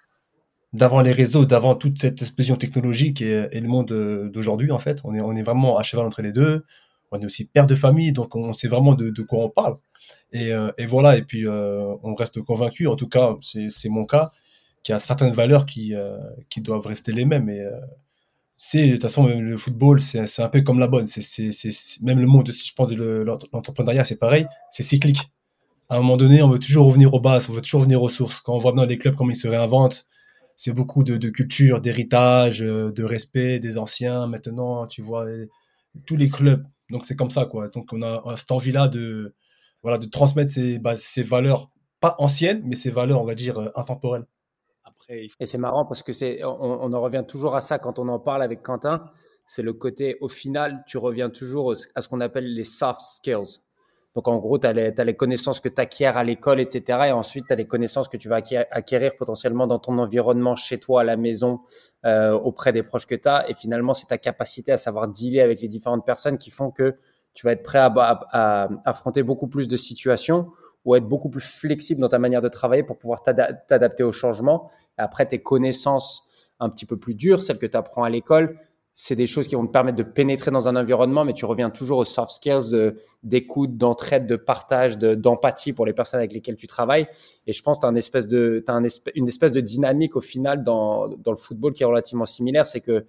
d'avant les réseaux, d'avant toute cette explosion technologique et, le monde euh, d'aujourd'hui, en fait. On est, on est vraiment à cheval entre les deux. On est aussi père de famille, donc on sait vraiment de, quoi on parle. Et, euh, et, voilà, et puis on reste convaincu, en tout cas, c'est mon cas, qui a certaines valeurs qui, euh, qui doivent rester les mêmes. Et, euh, c'est de toute façon le football, c'est un peu comme la bonne. C'est même le monde, je pense, de l'entrepreneuriat, c'est pareil, c'est cyclique. À un moment donné, on veut toujours revenir aux bases, on veut toujours revenir aux sources. Quand on voit dans les clubs comment ils se réinventent, c'est beaucoup de, de culture, d'héritage, euh, de respect des anciens. Maintenant, tu vois tous les clubs. Donc c'est comme ça, quoi. Donc on a cette envie-là de voilà de transmettre ces, bah, ces valeurs pas anciennes, mais ces valeurs, on va dire, intemporelles. Et c'est marrant parce que c'est, on, en revient toujours à ça quand on en parle avec Quentin. C'est le côté, au final, tu reviens toujours à ce qu'on appelle les soft skills. Donc, en gros, tu as, les connaissances que tu acquiers à l'école, etc. Et ensuite, tu as les connaissances que tu vas acquérir potentiellement dans ton environnement, chez toi, à la maison, euh, auprès des proches que tu as. Et finalement, c'est ta capacité à savoir dealer avec les différentes personnes qui font que tu vas être prêt à, affronter beaucoup plus de situations ou être beaucoup plus flexible dans ta manière de travailler pour pouvoir t'adapter au changement. après, tes connaissances un petit peu plus dures, celles que tu apprends à l'école, c'est des choses qui vont te permettre de pénétrer dans un environnement, mais tu reviens toujours aux soft skills de, d'écoute, d'entraide, de partage, de, d'empathie pour les personnes avec lesquelles tu travailles. Et je pense que tu as, une espèce de, dynamique au final dans, le football qui est relativement similaire. C'est que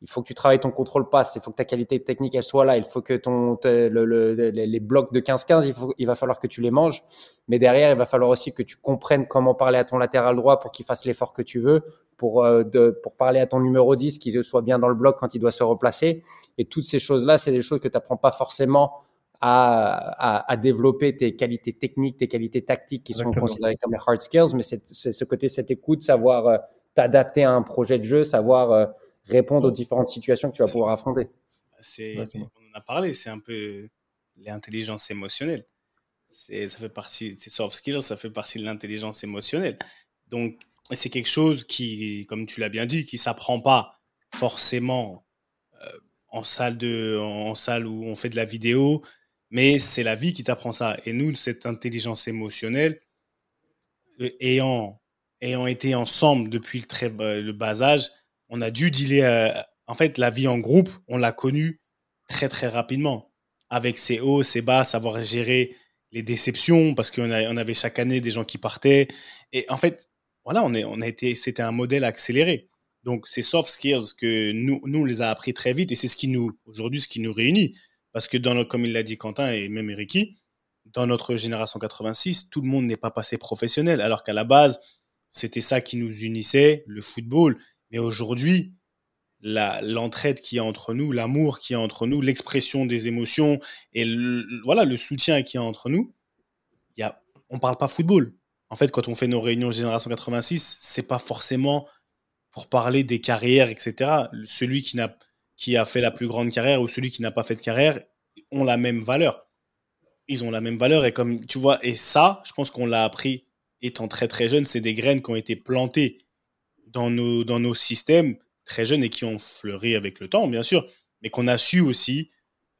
il faut que tu travailles ton contrôle passe, il faut que ta qualité technique elle soit là, il faut que ton le, les blocs de 15-15, il, faut, il va falloir que tu les manges, mais derrière il va falloir aussi que tu comprennes comment parler à ton latéral droit pour qu'il fasse l'effort que tu veux, pour euh, de, pour parler à ton numéro 10 qu'il soit bien dans le bloc quand il doit se replacer et toutes ces choses là, c'est des choses que tu n'apprends pas forcément à, à, à, développer tes qualités techniques, tes qualités tactiques qui sont considérées comme les hard skills, mais c'est ce côté cette écoute, savoir euh, t'adapter à un projet de jeu, savoir euh, répondre aux différentes situations que tu vas pouvoir affronter. C'est, on en a parlé, c'est un peu l'intelligence émotionnelle. C'est, ça fait partie, c'est soft skills, ça fait partie de l'intelligence émotionnelle. Donc, c'est quelque chose qui, comme tu l'as bien dit, qui s'apprend pas forcément euh, en salle de, salle où on fait de la vidéo. Mais c'est la vie qui t'apprend ça. Et nous, cette intelligence émotionnelle, euh, ayant, ayant été ensemble depuis le, très, le bas âge, on a dû dealer. Euh, en fait, la vie en groupe, on l'a connue très, très rapidement. Avec ses hauts, ses bas, savoir gérer les déceptions, parce qu'on on avait chaque année des gens qui partaient. Et en fait, voilà, on, est, on a été, c'était un modèle accéléré. Donc, ces soft skills que nous, nous, on les a appris très vite et c'est ce qui nous, aujourd'hui, ce qui nous réunit. Parce que, dans comme il l'a dit Quentin et même Ericky, dans notre génération 86, tout le monde n'est pas passé professionnel, alors qu'à la base, c'était ça qui nous unissait, le football. Mais aujourd'hui, l'entraide qui est entre nous, l'amour qui est entre nous, l'expression des émotions et le, voilà le soutien qui est entre nous, y a, on parle pas football. En fait, quand on fait nos réunions génération 86, c'est pas forcément pour parler des carrières, etc. Celui qui, n'a, qui a fait la plus grande carrière ou celui qui n'a pas fait de carrière ont la même valeur. Ils ont la même valeur et comme tu vois, et ça, je pense qu'on l'a appris étant très très jeune, c'est des graines qui ont été plantées dans nos, dans nos systèmes très jeunes et qui ont fleuri avec le temps, bien sûr, mais qu'on a su aussi,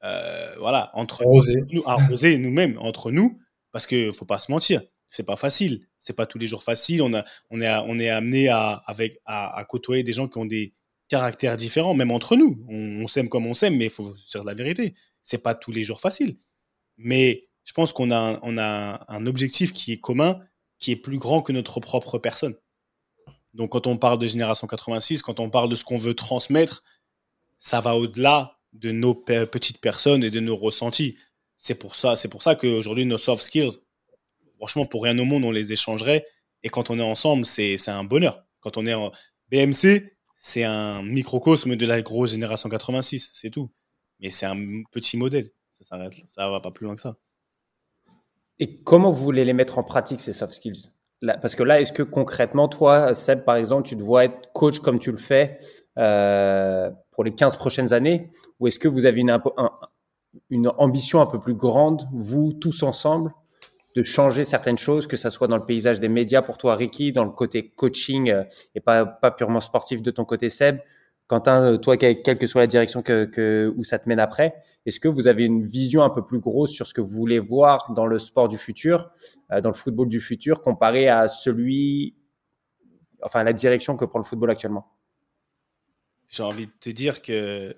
euh, voilà, entre nous, arroser nous-mêmes, entre nous, parce qu'il faut pas se mentir c'est pas facile. C'est pas tous les jours facile. On, on, est, on est amené à, avec, à, côtoyer des gens qui ont des caractères différents, même entre nous. On, s'aime comme on s'aime, mais il faut dire la vérité. C'est pas tous les jours facile. Mais je pense qu'on a, on a un objectif qui est commun, qui est plus grand que notre propre personne. Donc, quand on parle de génération 86, quand on parle de ce qu'on veut transmettre, ça va au-delà de nos petites personnes et de nos ressentis. C'est pour ça, c'est pour ça qu'aujourd'hui, nos soft skills, franchement, pour rien au monde, on les échangerait. Et quand on est ensemble, c'est un bonheur. Quand on est en BMC, c'est un microcosme de la grosse génération 86, c'est tout. Mais c'est un petit modèle. Ça Ça va pas plus loin que ça. Et comment vous voulez les mettre en pratique, ces soft skills? Parce que là, est-ce que concrètement, toi, Seb, par exemple, tu dois être coach comme tu le fais euh, pour les 15 prochaines années? Ou est-ce que vous avez une ambition un peu plus grande, vous, tous ensemble, de changer certaines choses, que ça soit dans le paysage des médias pour toi, Ricky, dans le côté coaching euh, et pas, pas purement sportif de ton côté, Seb. Quentin, euh, toi, quelle que soit la direction que, où ça te mène après, est-ce que vous avez une vision un peu plus grosse sur ce que vous voulez voir dans le sport du futur, euh, dans le football du futur, comparé à celui, enfin, la direction que prend le football actuellement? J'ai envie de te dire que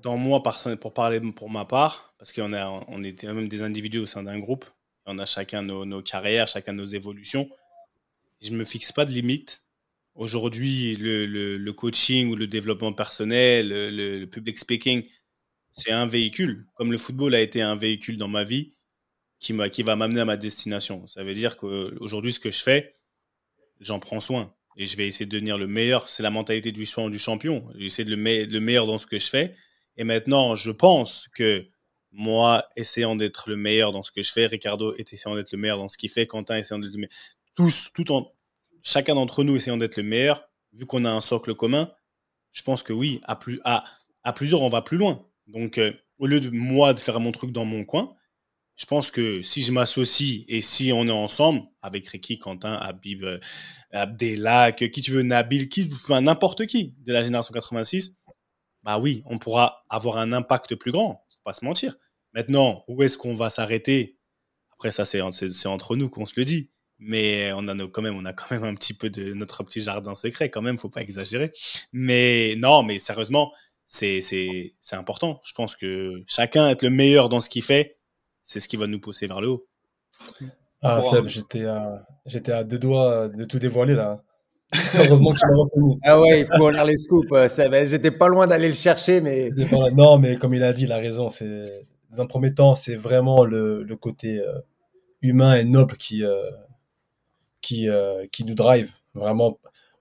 dans moi, pour parler pour ma part, parce qu'on on était même des individus au sein d'un groupe, on a chacun nos, carrières, chacun nos évolutions. Je ne me fixe pas de limite. Aujourd'hui, le, coaching ou le développement personnel, le, public speaking, c'est un véhicule. Comme le football a été un véhicule dans ma vie qui, va m'amener à ma destination. Ça veut dire qu'aujourd'hui, ce que je fais, j'en prends soin. Et je vais essayer de devenir le meilleur. C'est la mentalité du, du champion. J'essaie de le, le meilleur dans ce que je fais. Et maintenant, je pense que moi essayant d'être le meilleur dans ce que je fais, Ricardo essayant d'être le meilleur dans ce qu'il fait, Quentin essayant d'être le meilleur. Tous, tout en, chacun d'entre nous essayant d'être le meilleur, vu qu'on a un socle commun, je pense que oui, à, plus, à, à plusieurs, on va plus loin. Donc, euh, au lieu de moi de faire mon truc dans mon coin, je pense que si je m'associe et si on est ensemble avec Ricky, Quentin, Habib, euh, Abdelak, qui tu veux, Nabil, qui, n'importe qui de la génération 86, bah oui, on pourra avoir un impact plus grand pas se mentir. Maintenant, où est-ce qu'on va s'arrêter? Après, ça, c'est entre nous qu'on se le dit. Mais on a quand même, on a quand même un petit peu de notre petit jardin secret, quand même, faut pas exagérer. Mais non, mais sérieusement, c'est important. Je pense que chacun être le meilleur dans ce qu'il fait, c'est ce qui va nous pousser vers le haut. Ah, Seb, j'étais à, j'étais à deux doigts de tout dévoiler là. Heureusement que tu m'as reconnu. Ah ouais, il faut lire les scoops. Euh, j'étais pas loin d'aller le chercher, mais. Non, mais comme il a dit, il a raison. C'est, dans un premier temps, c'est vraiment le, le côté euh, humain et noble qui, euh, qui, qui nous drive. Vraiment,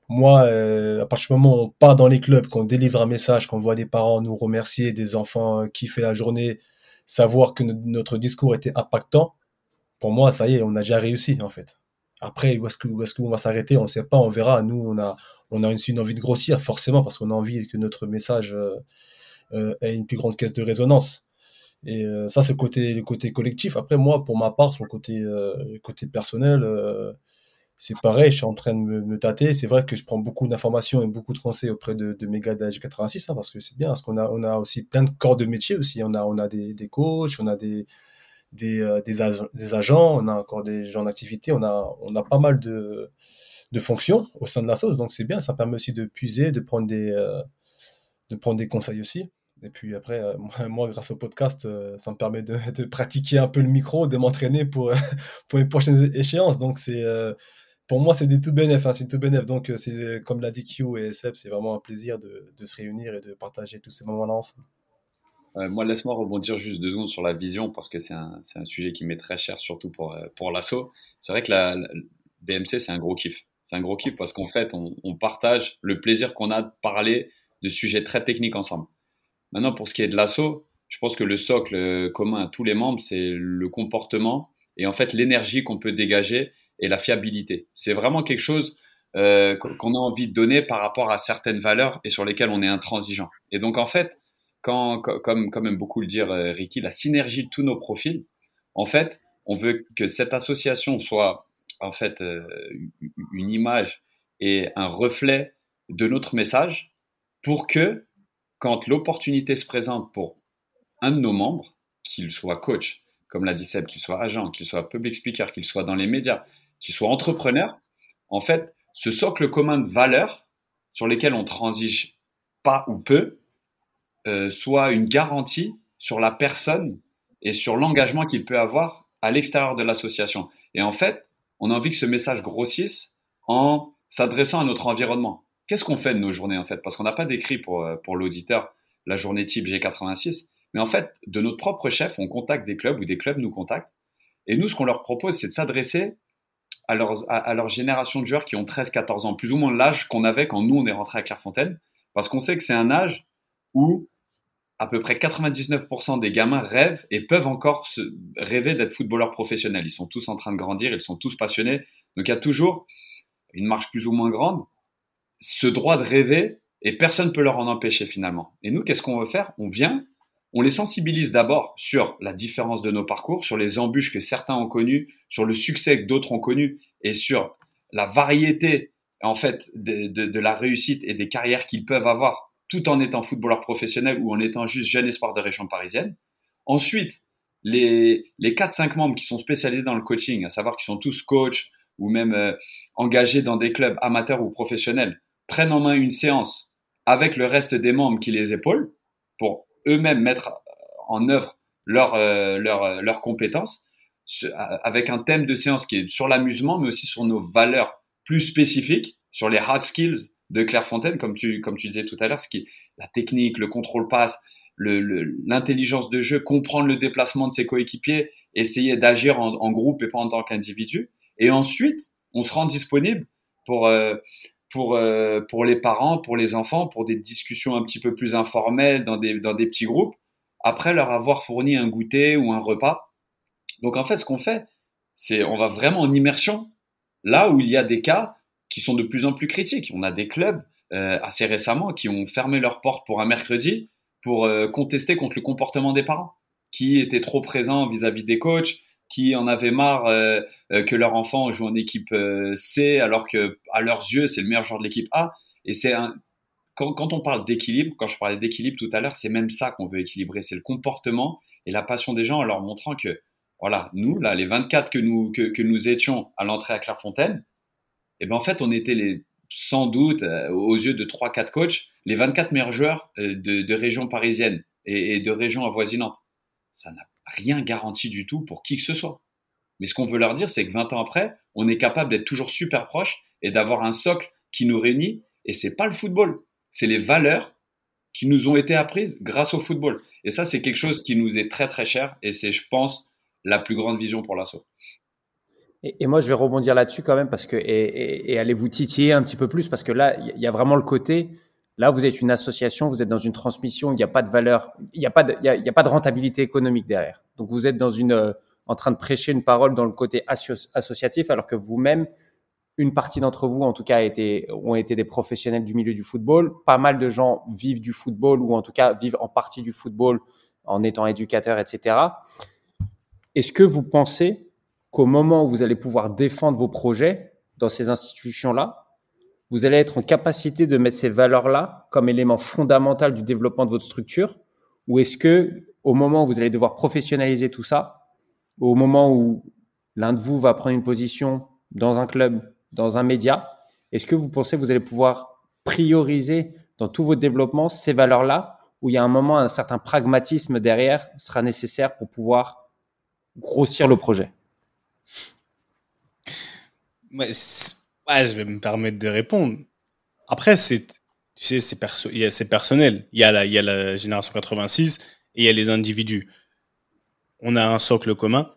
moi, à partir du moment où on part dans les clubs, qu'on délivre un message, qu'on voit des parents nous remercier, des enfants qui fait la journée, savoir que notre discours était impactant, pour moi, ça y est, on a déjà réussi, en fait. Après, où est-ce qu'on va s'arrêter? On ne sait pas, on verra. Nous, on a, on a une, envie de grossir, forcément, parce qu'on a envie que notre message euh, euh, ait une plus grande caisse de résonance. Et euh, ça, c'est le côté, le côté collectif. Après, moi, pour ma part, sur le côté, côté personnel, c'est pareil, je suis en train de me, tâter. C'est vrai que je prends beaucoup d'informations et beaucoup de conseils auprès de, de mes gars de 86, hein, parce que c'est bien, parce qu'on a, on a aussi plein de corps de métier aussi. On a, on a des, des coachs, on a des, des, euh, des, agents, on a encore des gens d'activité, on a, on a pas mal de, de fonctions au sein de la sauce. Donc c'est bien, ça permet aussi de puiser, de prendre des, euh, de prendre des conseils aussi. Et puis après, euh, moi, grâce au podcast, ça me permet de, de, pratiquer un peu le micro, de m'entraîner pour, pour une prochaine échéance. Donc, c'est, pour moi, c'est du tout bénéf. Hein, c'est tout bénéf. Donc, c'est, comme l'a dit Q et Seb, c'est vraiment un plaisir de, de, se réunir et de partager tous ces moments-là ensemble. Moi, laisse-moi rebondir juste deux secondes sur la vision parce que c'est un, un sujet qui m'est très cher, surtout pour, pour l'assaut. C'est vrai que la, la DMC, c'est un gros kiff. C'est un gros kiff parce qu'en fait, on, partage le plaisir qu'on a de parler de sujets très techniques ensemble. Maintenant, pour ce qui est de l'assaut, je pense que le socle euh, commun à tous les membres, c'est le comportement et en fait l'énergie qu'on peut dégager et la fiabilité. C'est vraiment quelque chose euh, qu'on a envie de donner par rapport à certaines valeurs et sur lesquelles on est intransigeant. Et donc en fait, quand, comme, comme aime beaucoup le dire euh, Ricky, la synergie de tous nos profils, en fait, on veut que cette association soit en fait une image et un reflet de notre message pour que quand l'opportunité se présente pour un de nos membres, qu'il soit coach, comme l'a dit Seb, qu'il soit agent, qu'il soit public speaker, qu'il soit dans les médias, qu'il soit entrepreneur, en fait, ce socle commun de valeurs sur lesquelles on transige pas ou peu, euh, soit une garantie sur la personne et sur l'engagement qu'il peut avoir à l'extérieur de l'association. Et en fait, on a envie que ce message grossisse en s'adressant à notre environnement. Qu'est-ce qu'on fait de nos journées en fait? Parce qu'on n'a pas décrit pour, euh, pour l'auditeur la journée type G86, mais en fait, de notre propre chef, on contacte des clubs ou des clubs nous contactent. Et nous, ce qu'on leur propose, c'est de s'adresser à leur, génération de joueurs qui ont 13-14 ans, plus ou moins l'âge qu'on avait quand nous, on est rentré à Clairefontaine, parce qu'on sait que c'est un âge où à peu près 99% des gamins rêvent et peuvent encore se rêver d'être footballeurs professionnels. Ils sont tous en train de grandir, ils sont tous passionnés. Donc il y a toujours une marche plus ou moins grande, ce droit de rêver et personne ne peut leur en empêcher finalement. Et nous, qu'est-ce qu'on veut faire? On vient, on les sensibilise d'abord sur la différence de nos parcours, sur les embûches que certains ont connues, sur le succès que d'autres ont connu et sur la variété en fait de, de, la réussite et des carrières qu'ils peuvent avoir tout en étant footballeur professionnel ou en étant juste jeune espoir de région parisienne. Ensuite, les, les 4-5 membres qui sont spécialisés dans le coaching, à savoir qu'ils sont tous coachs ou même euh, engagés dans des clubs amateurs ou professionnels, prennent en main une séance avec le reste des membres qui les épaulent pour eux-mêmes mettre en œuvre leurs leur, leur, euh, leur compétences avec un thème de séance qui est sur l'amusement, mais aussi sur nos valeurs plus spécifiques, sur les hard skills de Clairefontaine, comme tu, comme tu disais tout à l'heure, la technique, le contrôle passe, l'intelligence de jeu, comprendre le déplacement de ses coéquipiers, essayer d'agir en, en, groupe et pas en tant qu'individu. Et ensuite, on se rend disponible pour, euh, pour, euh, pour les parents, pour les enfants, pour des discussions un petit peu plus informelles dans des, dans des petits groupes, après leur avoir fourni un goûter ou un repas. Donc en fait, ce qu'on fait, c'est on va vraiment en immersion, là où il y a des cas qui sont de plus en plus critiques. On a des clubs euh, assez récemment qui ont fermé leurs portes pour un mercredi pour euh, contester contre le comportement des parents, qui étaient trop présents vis-à-vis -vis des coachs, qui en avaient marre euh, que leur enfant joue en équipe C alors que à leurs yeux c'est le meilleur joueur de l'équipe A. Et c'est un quand, quand, on parle d'équilibre, quand je parlais d'équilibre tout à l'heure, c'est même ça qu'on veut équilibrer, c'est le comportement et la passion des gens en leur montrant que voilà, nous là, les 24 que nous que, que nous étions à l'entrée à Clairefontaine, et ben en fait on était les sans doute aux yeux de 3-4 coachs les 24 meilleurs joueurs de, de région parisienne et, de régions avoisinantes. Ça n'a rien garanti du tout pour qui que ce soit. Mais ce qu'on veut leur dire, c'est que 20 ans après, on est capable d'être toujours super proche et d'avoir un socle qui nous réunit. Et c'est pas le football, c'est les valeurs qui nous ont été apprises grâce au football. Et ça, c'est quelque chose qui nous est très très cher et c'est, je pense, la plus grande vision pour l'assaut. Et, moi, je vais rebondir là-dessus quand même parce que et, et, allez vous titiller un petit peu plus parce que là, il y a vraiment le côté Là, vous êtes une association, vous êtes dans une transmission, il n'y a pas de valeur, il n'y a, pas il y a, pas de rentabilité économique derrière. Donc, vous êtes dans une, euh, en train de prêcher une parole dans le côté associatif, alors que vous-même, une partie d'entre vous, en tout cas, a été, ont été des professionnels du milieu du football. Pas mal de gens vivent du football ou en tout cas vivent en partie du football en étant éducateurs, etc. Est-ce que vous pensez qu'au moment où vous allez pouvoir défendre vos projets, dans ces institutions-là, vous allez être en capacité de mettre ces valeurs-là comme élément fondamental du développement de votre structure Ou est-ce que au moment où vous allez devoir professionnaliser tout ça, au moment où l'un de vous va prendre une position dans un club, dans un média, est-ce que vous pensez que vous allez pouvoir prioriser dans tout votre développement ces valeurs-là, où il y a un moment, un certain pragmatisme derrière sera nécessaire pour pouvoir grossir le projet? Je vais me permettre de répondre. Après, c'est tu sais, c'est personnel. Il y, a la, il y a la génération 86 et il y a les individus. On a un socle commun.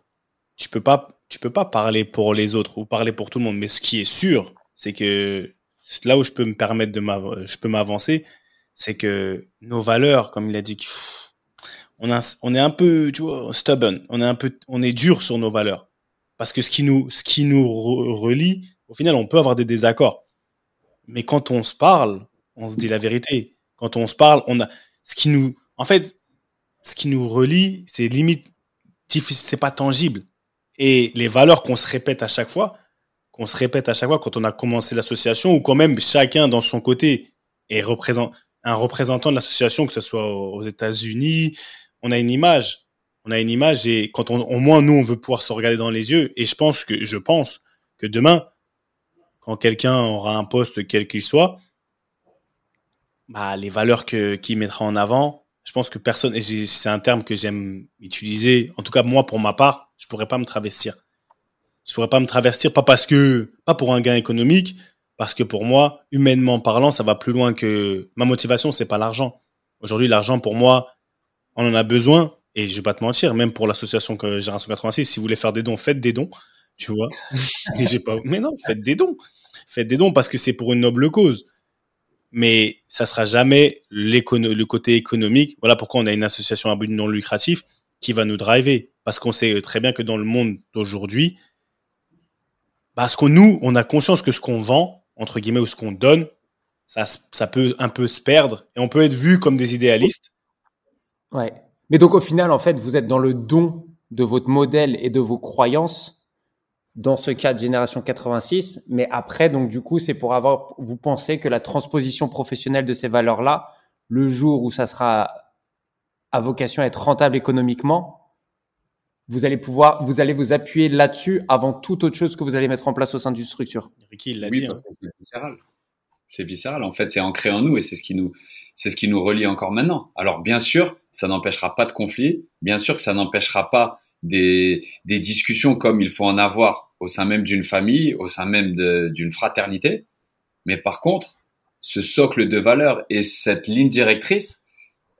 Tu peux peux pas parler pour les autres ou parler pour tout le monde. Mais ce qui est sûr, c'est que là où je peux me permettre de m'avancer, c'est que nos valeurs, comme il a dit, on, on est un peu, tu vois, stubborn. On est un peu, on est dur sur nos valeurs. Parce que ce qui nous, ce qui nous relie, au final, on peut avoir des désaccords. Mais quand on se parle, on se dit la vérité. Quand on se parle, on a ce qui nous, en fait, ce qui nous relie, c'est limite, c'est pas tangible. Et les valeurs qu'on se répète à chaque fois, qu'on se répète à chaque fois quand on a commencé l'association, ou quand même chacun dans son côté est représent, un représentant de l'association, que ce soit aux États-Unis, on a une image. On a une image et quand on, au moins nous, on veut pouvoir se regarder dans les yeux. Et je pense que, je pense que demain, quand quelqu'un aura un poste quel qu'il soit, bah, les valeurs que qu'il mettra en avant, je pense que personne, et c'est un terme que j'aime utiliser, en tout cas moi pour ma part, je pourrais pas me travestir. Je pourrais pas me travestir, pas parce que, pas pour un gain économique, parce que pour moi, humainement parlant, ça va plus loin que ma motivation, c'est pas l'argent. Aujourd'hui, l'argent pour moi, on en a besoin, et je vais pas te mentir, même pour l'association Génération 86, si vous voulez faire des dons, faites des dons tu vois. j'ai pas, mais non, faites des dons. Faites des dons parce que c'est pour une noble cause. Mais ça sera jamais le côté économique. Voilà pourquoi on a une association à but non lucratif qui va nous driver. Parce qu'on sait très bien que dans le monde d'aujourd'hui, parce que nous, on a conscience que ce qu'on vend, entre guillemets, ou ce qu'on donne, ça, ça peut un peu se perdre et on peut être vu comme des idéalistes. Ouais. Mais donc au final, en fait, vous êtes dans le don de votre modèle et de vos croyances dans ce cas de génération 86, mais après, donc du coup, c'est pour avoir, vous pensez que la transposition professionnelle de ces valeurs-là, le jour où ça sera à vocation à être rentable économiquement, vous allez pouvoir, vous allez vous appuyer là-dessus avant toute autre chose que vous allez mettre en place au sein d'une structure. Ricky, il l'a dit. Hein. C'est viscéral. C'est viscéral. En fait, c'est ancré en nous et c'est ce qui nous, c'est ce qui nous relie encore maintenant. Alors, bien sûr, ça n'empêchera pas de conflit. Bien sûr que ça n'empêchera pas des, des discussions comme il faut en avoir au sein même d'une famille, au sein même d'une fraternité. Mais par contre, ce socle de valeurs et cette ligne directrice,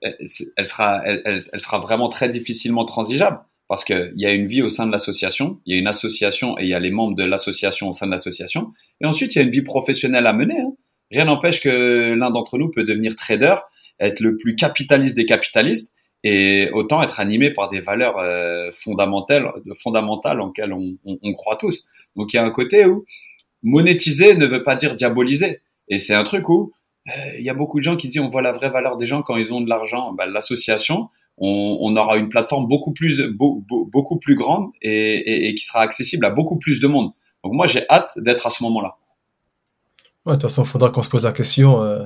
elle sera, elle, sera vraiment très difficilement transigeable parce qu'il y a une vie au sein de l'association, il y a une association et il y a les membres de l'association au sein de l'association. Et ensuite, il y a une vie professionnelle à mener. Hein. Rien n'empêche que l'un d'entre nous peut devenir trader, être le plus capitaliste des capitalistes et autant être animé par des valeurs euh, fondamentales, fondamentales en lesquelles on, croit tous. Donc il y a un côté où monétiser ne veut pas dire diaboliser. Et c'est un truc où euh, il y a beaucoup de gens qui disent on voit la vraie valeur des gens quand ils ont de l'argent. Ben, L'association, on, aura une plateforme beaucoup plus, beaucoup plus grande et, qui sera accessible à beaucoup plus de monde. Donc moi j'ai hâte d'être à ce moment-là. Ouais, de toute façon, il faudra qu'on se pose la question euh,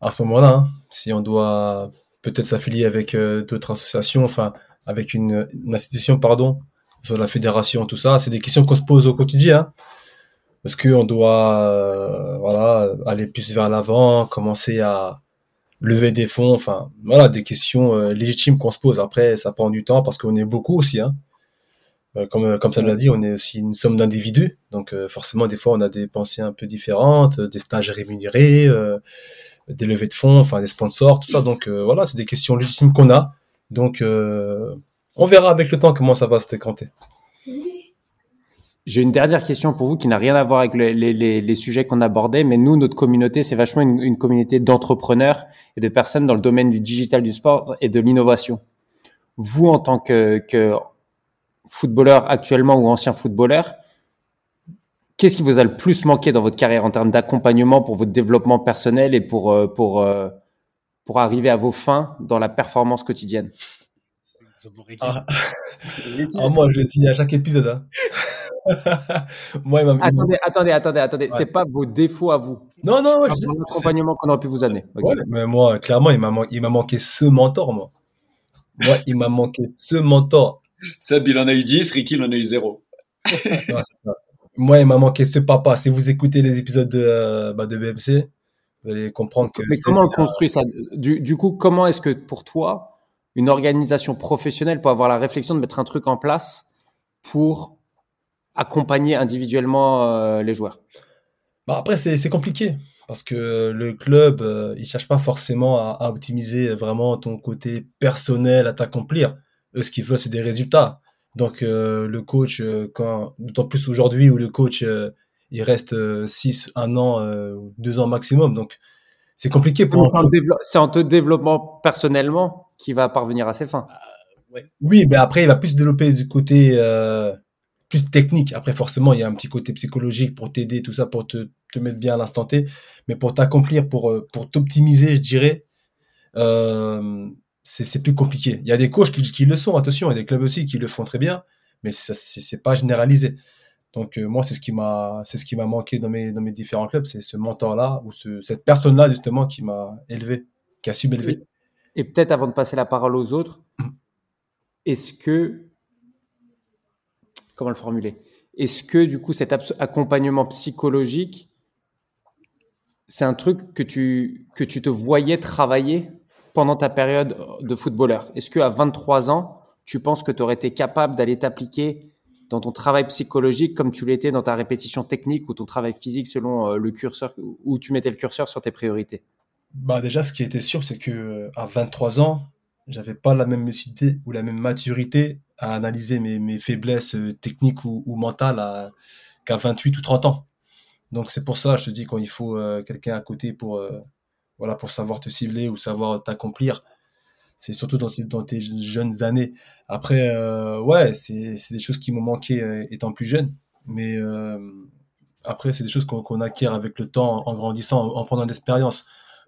à ce moment-là. Hein, si on doit peut-être s'affilier avec euh, d'autres associations, enfin avec une, institution, pardon, sur la fédération, tout ça. C'est des questions qu'on se pose au quotidien. Est-ce qu'on doit euh, voilà, aller plus vers l'avant, commencer à lever des fonds, enfin voilà, des questions euh, légitimes qu'on se pose. Après, ça prend du temps parce qu'on est beaucoup aussi. Hein. Comme, comme ça l'a dit, on est aussi une somme d'individus. Donc forcément, des fois, on a des pensées un peu différentes, des stages rémunérés des levées de fonds, enfin des sponsors, tout ça. Donc euh, voilà, c'est des questions légitimes qu'on a. Donc euh, on verra avec le temps comment ça va se décanter. J'ai une dernière question pour vous qui n'a rien à voir avec les, les, les sujets qu'on abordait, mais nous, notre communauté, c'est vachement une, une communauté d'entrepreneurs et de personnes dans le domaine du digital, du sport et de l'innovation. Vous, en tant que, que footballeur actuellement ou ancien footballeur, Qu'est-ce qui vous a le plus manqué dans votre carrière en termes d'accompagnement pour votre développement personnel et pour, euh, pour, euh, pour arriver à vos fins dans la performance quotidienne? Ah. ah. moi, je le dis à chaque épisode. Hein. Moi, il Attendez, attendez, attendez, attendez. Ouais. C'est pas vos défauts à vous. Non, non, C'est l'accompagnement qu'on aurait pu vous amener. Ouais, mais moi, clairement, il m'a man- il m'a manqué ce mentor, moi. Moi, il m'a manqué ce mentor. Seb, il en a eu 10, Ricky, il en a eu 0. Ouais, c'est ça. Moi, il m'a manqué ce papa. Si vous écoutez les épisodes de, euh, bah, de BMC, vous allez comprendre que Mais comment on construit ça? Du, du coup, comment est-ce que pour toi, une organisation professionnelle peut avoir la réflexion de mettre un truc en place pour accompagner individuellement euh, les joueurs? Bah, après, c'est c'est compliqué parce que le club, euh, il cherche pas forcément à, à optimiser vraiment ton côté personnel, à t'accomplir. Eux, ce qu'ils veulent, c'est des résultats. Donc, euh, le coach, euh, quand, d'autant plus aujourd'hui où le coach, euh, il reste 6, 1 an, euh, 2 ans maximum. Donc, c'est compliqué pour C'est en, dévelop- c'est en te développant personnellement qui va parvenir à ses fins. Oui, mais après, il va plus se développer du côté euh, plus technique. Après, forcément, il y a un petit côté psychologique pour t'aider, tout ça, pour te, te mettre bien à l'instant T. Mais pour t'accomplir, pour, pour t'optimiser, je dirais, euh, c'est plus compliqué. Il y a des coachs qui, qui le sont, attention, il y a des clubs aussi qui le font très bien, mais c'est pas généralisé. Donc, euh, moi, c'est ce qui m'a c'est ce qui m'a manqué dans mes, dans mes différents clubs, c'est ce mentor-là, ou ce, cette personne-là, justement, qui m'a élevé, qui a su m'élever. Et peut-être avant de passer la parole aux autres, est-ce que. Comment le formuler? Est-ce que du coup cet accompagnement psychologique, c'est un truc que tu, que tu te voyais travailler? Pendant ta période de footballeur Est-ce qu'à 23 ans, tu penses que tu aurais été capable d'aller t'appliquer dans ton travail psychologique comme tu l'étais dans ta répétition technique ou ton travail physique selon euh, le curseur, où tu mettais le curseur sur tes priorités? Bah déjà, ce qui était sûr, c'est que euh, à 23 ans, j'avais pas la même lucidité ou la même maturité à analyser mes, faiblesses euh, techniques ou, mentales qu'à 28 ou 30 ans. Donc c'est pour ça, je te dis, quand il faut quelqu'un à côté pour, voilà, pour savoir te cibler ou savoir t'accomplir, c'est surtout dans, tes- jeunes années. Après, euh, ouais, c'est des choses qui m'ont manqué euh, étant plus jeune, mais euh, après, c'est des choses qu'on acquiert avec le temps, en grandissant, en, en prenant de l'expérience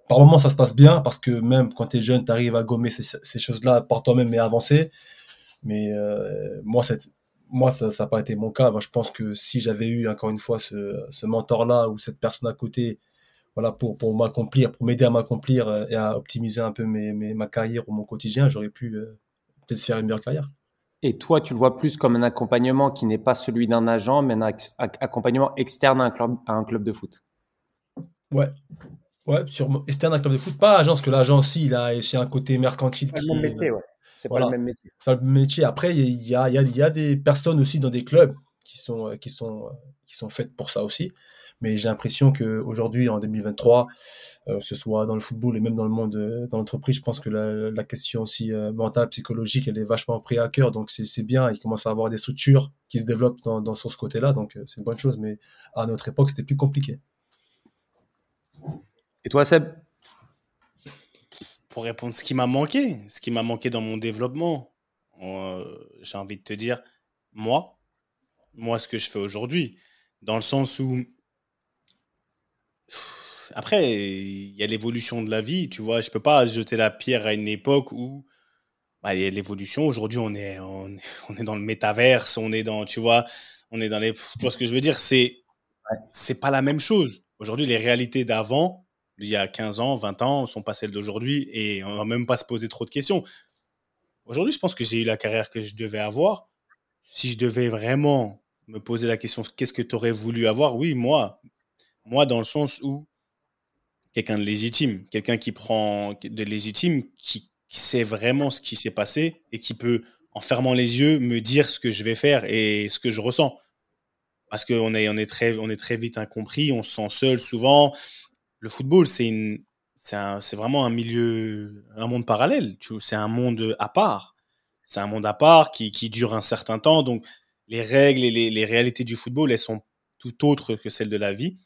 par moments ça se passe bien parce que même quand tu es jeune, tu arrives à gommer ces, choses-là par toi-même et avancer. Mais euh, moi, ça n'a pas été mon cas. Moi, je pense que si j'avais eu encore une fois ce mentor-là ou cette personne à côté, voilà, pour, pour m'accomplir, pour m'aider à m'accomplir euh, et à optimiser un peu mes, mes- ma carrière ou mon quotidien, j'aurais pu euh, peut-être faire une meilleure carrière. Et toi, tu le vois plus comme un accompagnement qui n'est pas celui d'un agent, mais un ac- ac- accompagnement externe à un club, à un club de foot. Ouais. Ouais, sur externe un club de foot, pas agence, parce que l'agence, il a aussi un côté mercantile. qui est- ouais. C'est Voilà. pas le même métier. faire le métier. Après, il y a, il y, a, il y a des personnes aussi dans des clubs qui sont, euh, qui sont, euh, qui sont faites pour ça aussi. Mais j'ai l'impression qu'aujourd'hui, en 2023, euh, que ce soit dans le football et même dans le monde, euh, dans l'entreprise, je pense que la, la question aussi euh, mentale, psychologique, elle est vachement prise à cœur. Donc c'est c'est bien, il commence à avoir des structures qui se développent dans, dans, sur ce côté-là. Donc euh, c'est une bonne chose. Mais à notre époque, c'était plus compliqué. Et toi, Seb? Pour répondre, ce qui m'a manqué, ce qui m'a manqué dans mon développement, euh, j'ai envie de te dire, moi, moi, ce que je fais aujourd'hui, dans le sens où, après, il y a l'évolution de la vie, tu vois, je peux pas jeter la pierre à une époque où bah, il y a l'évolution. Aujourd'hui, on est, on, est- on est dans le métaverse, on est dans, tu vois, on est dans les, tu vois ce que je veux dire, c'est, c'est pas la même chose. Aujourd'hui, les réalités d'avant, il y a 15 ans, 20 ans, sont pas celles d'aujourd'hui et on va même pas se poser trop de questions. Aujourd'hui, je pense que j'ai eu la carrière que je devais avoir. Si je devais vraiment me poser la question, qu'est-ce que tu aurais voulu avoir? Oui, moi. Moi, dans le sens où quelqu'un de légitime, quelqu'un qui prend de légitime, qui, sait vraiment ce qui s'est passé et qui peut, en fermant les yeux, me dire ce que je vais faire et ce que je ressens. Parce qu'on est, on est, très, est très vite incompris, on se sent seul souvent. Le football, c'est c'est vraiment un milieu, un monde parallèle. C'est un monde à part. C'est un monde à part qui, qui dure un certain temps. Donc, les règles et les, les réalités du football, elles sont tout autres que celles de la vie.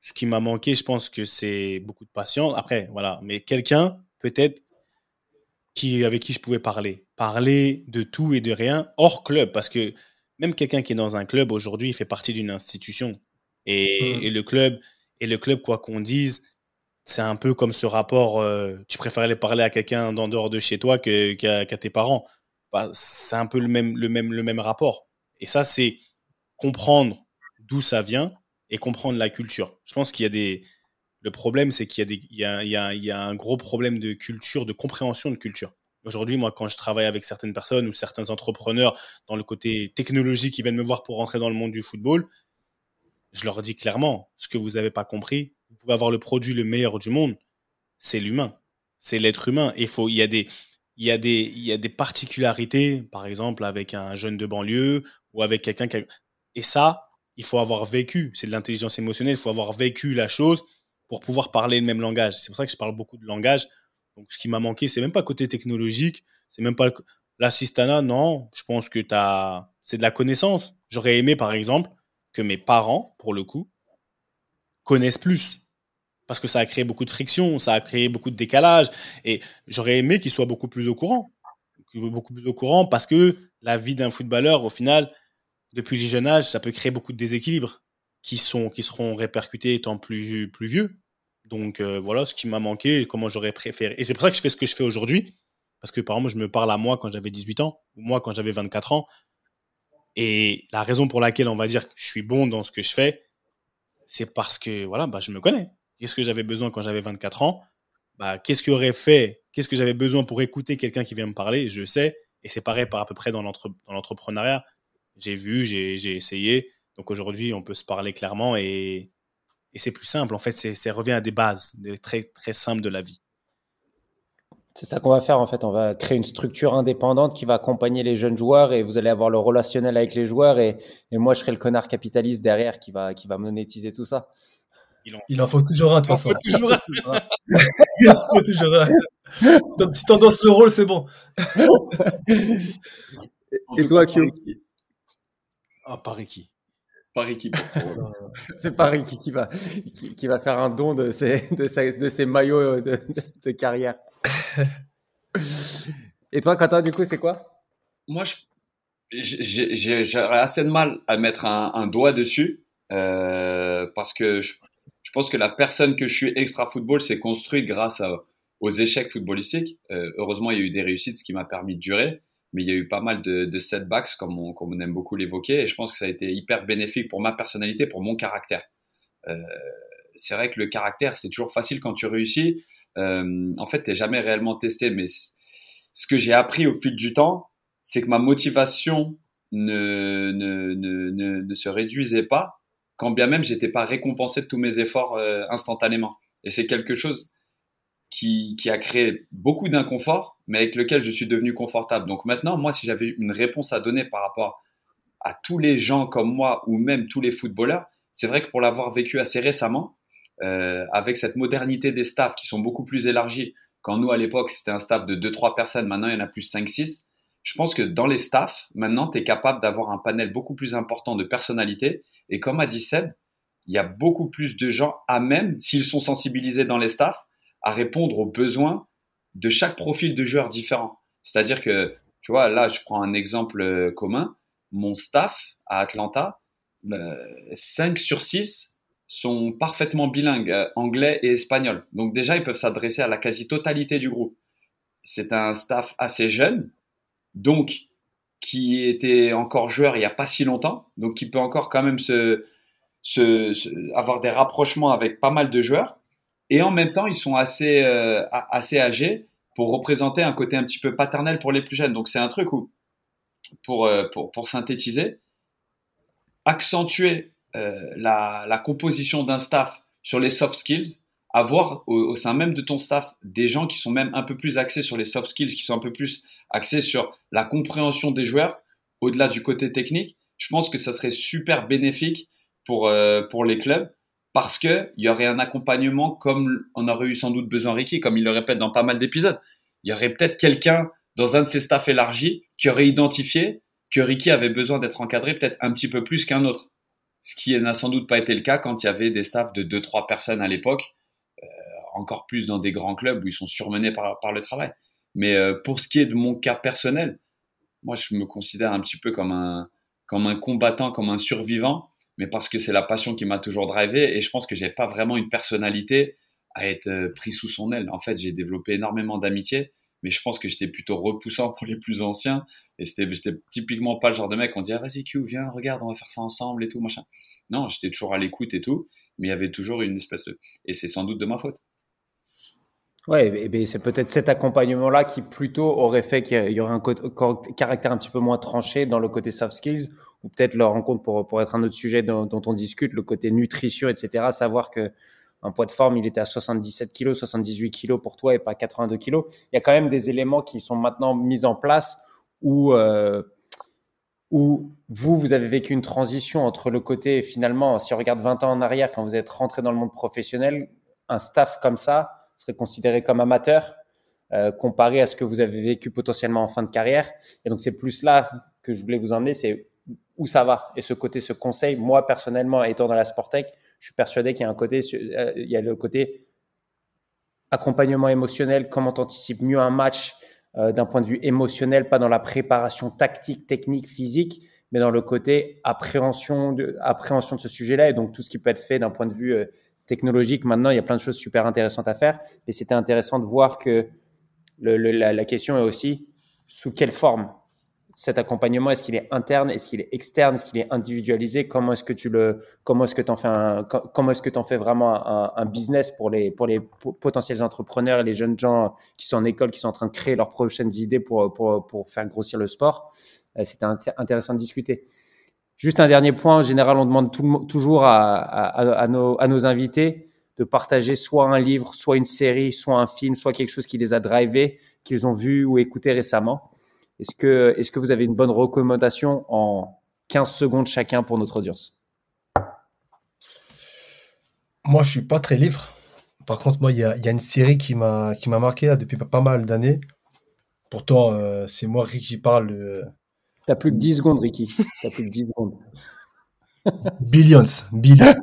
Ce qui m'a manqué, je pense que c'est beaucoup de patience. Après, voilà. Mais quelqu'un, peut-être, qui, avec qui je pouvais parler. Parler de tout et de rien hors club. Parce que même quelqu'un qui est dans un club aujourd'hui, il fait partie d'une institution. Et, et le club, et le club, quoi qu'on dise, c'est un peu comme ce rapport. euh, tu préfères aller parler à quelqu'un d'en dehors de chez toi que- qu'à tes parents. Bah, c'est un peu le même, le, même, le même rapport. Et ça, c'est comprendre d'où ça vient et comprendre la culture. Je pense qu'il y a des. Le problème, c'est qu'il y, a des... il y, a, il y, a, un gros problème de culture, de compréhension de culture. Aujourd'hui, moi, quand je travaille avec certaines personnes ou certains entrepreneurs dans le côté technologique qui viennent me voir pour rentrer dans le monde du football, je leur dis clairement, ce que vous n'avez pas compris, vous pouvez avoir le produit le meilleur du monde, c'est l'humain, c'est l'être humain. il faut, il y a des, il y a des, il y a des particularités, par exemple avec un jeune de banlieue ou avec quelqu'un qui, a... et ça, il faut avoir vécu. C'est de l'intelligence émotionnelle. Il faut avoir vécu la chose pour pouvoir parler le même langage. C'est pour ça que je parle beaucoup de langage. Donc, ce qui m'a manqué, c'est même pas côté technologique, c'est même pas l'assistana. Non, je pense que c'est de la connaissance. J'aurais aimé, par exemple, que mes parents, pour le coup, connaissent plus. Parce que ça a créé beaucoup de friction, ça a créé beaucoup de décalage. Et j'aurais aimé qu'ils soient beaucoup plus au courant. Beaucoup plus au courant parce que la vie d'un footballeur, au final, depuis le jeune âge, ça peut créer beaucoup de déséquilibres qui, sont, qui seront répercutés étant plus, plus vieux. Donc euh, voilà ce qui m'a manqué et comment j'aurais préféré. Et c'est pour ça que je fais ce que je fais aujourd'hui. Parce que par exemple, je me parle à moi quand j'avais 18 ans, ou moi quand j'avais 24 ans. Et la raison pour laquelle on va dire que je suis bon dans ce que je fais, c'est parce que voilà, bah, je me connais. Qu'est-ce que j'avais besoin quand j'avais 24 ans? Bah, Qu'est-ce qui aurait fait Qu'est-ce que j'avais besoin pour écouter quelqu'un qui vient me parler? Je sais. Et c'est pareil par à peu près dans l'entrepreneuriat. J'ai vu, j'ai essayé. Donc aujourd'hui, on peut se parler clairement et, et c'est plus simple. En fait, ça revient à des bases des très, très simples de la vie. C'est ça qu'on va faire en fait. On va créer une structure indépendante qui va accompagner les jeunes joueurs et vous allez avoir le relationnel avec les joueurs et, et moi je serai le connard capitaliste derrière qui va, qui va monétiser tout ça. Il en, faut toujours un de toute façon. Il en faut toujours un. Il en faut toujours un. si t'endosses le rôle, c'est bon. et toi, Kyo? Ah, par qui Par équipe. c'est Paris qui, qui, va, qui, va faire un don de ses, de, de ses maillots de, de carrière. Et toi, Quentin, du coup, c'est quoi? Moi, j'aurais assez de mal à mettre un, doigt dessus euh, parce que je, pense que la personne que je suis extra football s'est construite grâce aux échecs footballistiques. Euh, heureusement, il y a eu des réussites, ce qui m'a permis de durer, mais il y a eu pas mal de, setbacks, comme on, comme on aime beaucoup l'évoquer, et je pense que ça a été hyper bénéfique pour ma personnalité, pour mon caractère. Euh, c'est vrai que le caractère, c'est toujours facile quand tu réussis. Euh, en fait, tu jamais réellement testé. Mais ce que j'ai appris au fil du temps, c'est que ma motivation ne, ne, ne, ne, se réduisait pas, quand bien même j'étais pas récompensé de tous mes efforts euh, instantanément. Et c'est quelque chose qui, a créé beaucoup d'inconfort, mais avec lequel je suis devenu confortable. Donc maintenant, moi, si j'avais une réponse à donner par rapport à tous les gens comme moi ou même tous les footballeurs, c'est vrai que pour l'avoir vécu assez récemment, euh, avec cette modernité des staffs qui sont beaucoup plus élargis. Quand nous, à l'époque, c'était un staff de 2-3 personnes, maintenant il y en a plus 5-6. Je pense que dans les staffs, maintenant, tu es capable d'avoir un panel beaucoup plus important de personnalités. Et comme a dit Seb, il y a beaucoup plus de gens à même, s'ils sont sensibilisés dans les staffs, à répondre aux besoins de chaque profil de joueur différent. C'est-à-dire que, tu vois, là, je prends un exemple euh, commun. Mon staff à Atlanta, 5 euh, sur 6 sont parfaitement bilingues, euh, anglais et espagnol. Donc déjà, ils peuvent s'adresser à la quasi-totalité du groupe. C'est un staff assez jeune, donc qui était encore joueur il n'y a pas si longtemps, donc qui peut encore quand même avoir des rapprochements avec pas mal de joueurs. Et en même temps, ils sont assez, euh, assez âgés pour représenter un côté un petit peu paternel pour les plus jeunes. Donc c'est un truc où, pour, euh, pour, pour synthétiser, accentuer euh, la, composition d'un staff sur les soft skills, avoir au, sein même de ton staff des gens qui sont même un peu plus axés sur les soft skills, qui sont un peu plus axés sur la compréhension des joueurs, au-delà du côté technique, je pense que ça serait super bénéfique pour, euh, pour les clubs parce qu'il y aurait un accompagnement comme on aurait eu sans doute besoin Ricky, comme il le répète dans pas mal d'épisodes. Il y aurait peut-être quelqu'un dans un de ses staffs élargis qui aurait identifié que Ricky avait besoin d'être encadré peut-être un petit peu plus qu'un autre ce qui n'a sans doute pas été le cas quand il y avait des staffs de 2-3 personnes à l'époque, euh, encore plus dans des grands clubs où ils sont surmenés par, le travail. Mais euh, pour ce qui est de mon cas personnel, moi je me considère un petit peu comme un, comme un combattant, comme un survivant, mais parce que c'est la passion qui m'a toujours drivé et je pense que j'ai pas vraiment une personnalité à être euh, pris sous son aile. En fait, j'ai développé énormément d'amitié mais je pense que j'étais plutôt repoussant pour les plus anciens. Et c'était, j'étais typiquement pas le genre de mec, on dit, ah, vas-y, Q, viens, regarde, on va faire ça ensemble et tout, machin. Non, j'étais toujours à l'écoute et tout, mais il y avait toujours une espèce de. Et c'est sans doute de ma faute. Ouais, et ben, c'est peut-être cet accompagnement-là qui plutôt aurait fait qu'il y aurait un caractère un petit peu moins tranché dans le côté soft skills, ou peut-être leur rencontre pour, pour être un autre sujet dont, on discute, le côté nutrition, etc. Savoir que un poids de forme, il était à 77 kg, 78 kg pour toi et pas 82 kg. Il y a quand même des éléments qui sont maintenant mis en place où, euh, où vous, vous avez vécu une transition entre le côté, finalement, si on regarde 20 ans en arrière, quand vous êtes rentré dans le monde professionnel, un staff comme ça serait considéré comme amateur euh, comparé à ce que vous avez vécu potentiellement en fin de carrière. Et donc, c'est plus là que je voulais vous emmener, c'est où ça va. Et ce côté, ce conseil, moi, personnellement, étant dans la Sportec, je suis persuadé qu'il y a un côté, euh, il y a le côté accompagnement émotionnel, comment tu mieux un match euh, d'un point de vue émotionnel, pas dans la préparation tactique, technique, physique, mais dans le côté appréhension de, appréhension de ce sujet-là et donc tout ce qui peut être fait d'un point de vue euh, technologique. Maintenant, il y a plein de choses super intéressantes à faire, mais c'était intéressant de voir que la question est aussi sous quelle forme cet accompagnement Est-ce qu'il est interne Est-ce qu'il est externe Est-ce qu'il est individualisé Comment est-ce que tu le Comment est-ce que tu en fais Comment est-ce que tu en fais vraiment un, business pour les pour les potentiels entrepreneurs et les jeunes gens qui sont en école, qui sont en train de créer leurs prochaines idées pour pour pour faire grossir le sport? Euh, C'était intéressant de discuter. Juste un dernier point. En général, on demande toujours à, à, à, nos, à nos invités de partager soit un livre, soit une série, soit un film, soit quelque chose qui les a drivés, qu'ils ont vu ou écouté récemment. Est-ce que, est que vous avez une bonne recommandation en 15 secondes chacun pour notre audience? Moi, je suis pas très livre. Par contre, moi, il y a, y a, une série qui m'a marqué là, depuis pas mal d'années. Pourtant, euh, c'est moi qui parle. Euh... T'as plus que 10 secondes, Ricky. T'as plus que 10 secondes. Billions. Billions.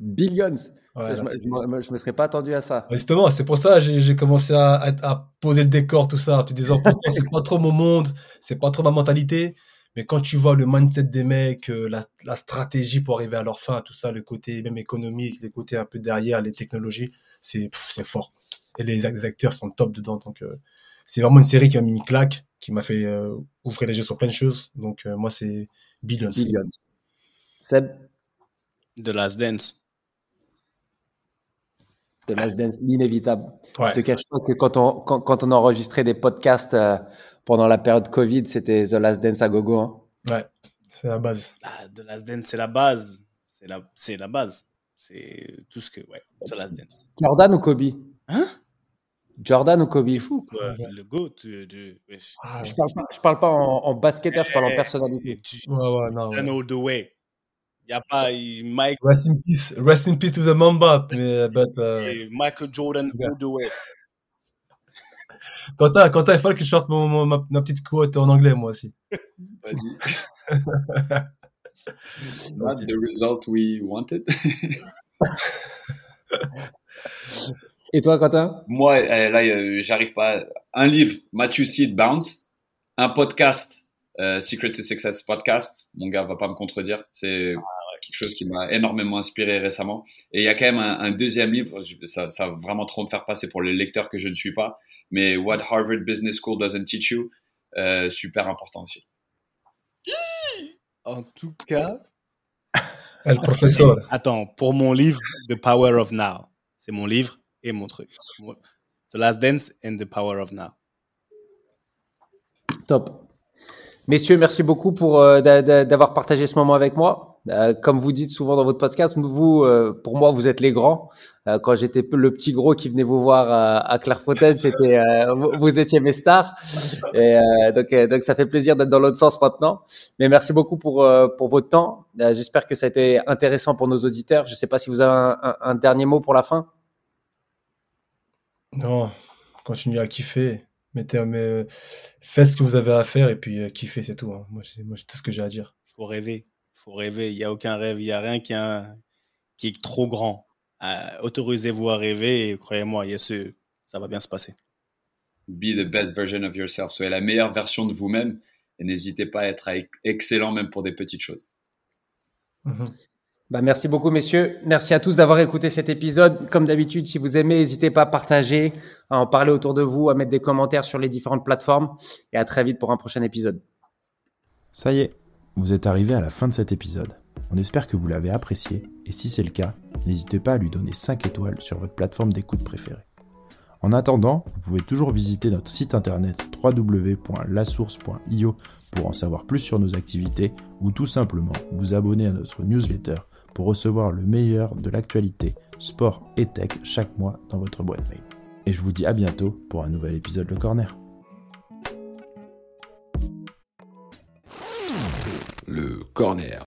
Billions. Ouais, je, ne me serais pas attendu à ça. Justement, c'est pour ça que j'ai commencé à, à, poser le décor, tout ça, en te disant, c'est pas trop mon monde, c'est pas trop ma mentalité. Mais quand tu vois le mindset des mecs, euh, la, la, stratégie pour arriver à leur fin, tout ça, le côté même économique, les côtés un peu derrière, les technologies, c'est fort. Et les, les, acteurs sont top dedans. Donc, euh, c'est vraiment une série qui m'a mis une claque, qui m'a fait euh, ouvrir les yeux sur plein de choses. Donc, euh, moi, c'est Billions. Billions. Seb? The Last Dance de Last Dance, l'inévitable. Ouais. Je te cache pas que quand on, quand, quand on enregistrait des podcasts euh, pendant la période Covid, c'était The Last Dance à gogo. Hein. Ouais, c'est la base. Ah, The Last Dance, c'est la base. C'est la, c'est la base. C'est tout ce que, ouais, The Last Dance. Jordan ou Kobe? Hein? Jordan ou Kobe? Fou, quoi. Le GOAT de. Ah, je parle pas, je parle pas en, en basketteur, je parle en personnalité. Ouais, ouais, non. Ouais. all the way. Il n'y a pas Mike. Rest in peace, rest in peace to the Mamba. Mais, but, uh... Michael Jordan yeah. all the way. Quentin, Quentin, il faut que je sorte mon, mon, ma, ma, petite quote en anglais, moi aussi. Vas-y. Not the result we wanted. Et toi, Quentin? Moi, là, euh, j'arrive pas. Un livre, Matthew Seed Bounce. Un podcast, euh, Secret to Success Podcast. Mon gars va pas me contredire. C'est quelque chose qui m'a énormément inspiré récemment. Et il y a quand même un, un deuxième livre, ça, ça, va vraiment trop me faire passer pour les lecteurs que je ne suis pas, mais What Harvard Business School Doesn't Teach You, euh, super important aussi. En tout cas, le professeur. Attends, pour mon livre, The Power of Now, c'est mon livre et mon truc. The Last Dance and The Power of Now. Top. Messieurs, merci beaucoup pour euh, d'avoir partagé ce moment avec moi. Euh, comme vous dites souvent dans votre podcast, vous, euh, pour moi, vous êtes les grands. Quand j'étais le petit gros qui venait vous voir à Clairefontaine, c'était vous, étiez mes stars. Donc, ça fait plaisir d'être dans l'autre sens maintenant. Mais merci beaucoup pour pour votre temps. J'espère que ça a été intéressant pour nos auditeurs. Je ne sais pas si vous avez un dernier mot pour la fin. Non, continuez à kiffer mettez, mais, faites ce que vous avez à faire et puis euh, kiffez, c'est tout. Hein. Moi, c'est tout ce que j'ai à dire. Il faut rêver. Il faut rêver. Il n'y a aucun rêve. Il n'y a rien qui, a, qui est trop grand. Euh, Autorisez-vous à rêver et croyez-moi, il y a ce, ça va bien se passer. Be the best version of yourself. Soyez la meilleure version de vous-même et n'hésitez pas à être excellent même pour des petites choses. Mm -hmm. Bah, merci beaucoup, messieurs. Merci à tous d'avoir écouté cet épisode. Comme d'habitude, si vous aimez, n'hésitez pas à partager, à en parler autour de vous, à mettre des commentaires sur les différentes plateformes. Et à très vite pour un prochain épisode. Ça y est, vous êtes arrivé à la fin de cet épisode. On espère que vous l'avez apprécié. Et si c'est le cas, n'hésitez pas à lui donner 5 étoiles sur votre plateforme d'écoute préférée. En attendant, vous pouvez toujours visiter notre site internet www.lasource.io pour en savoir plus sur nos activités ou tout simplement vous abonner à notre newsletter pour recevoir le meilleur de l'actualité sport et tech chaque mois dans votre boîte mail. Et je vous dis à bientôt pour un nouvel épisode Le Corner. Le corner.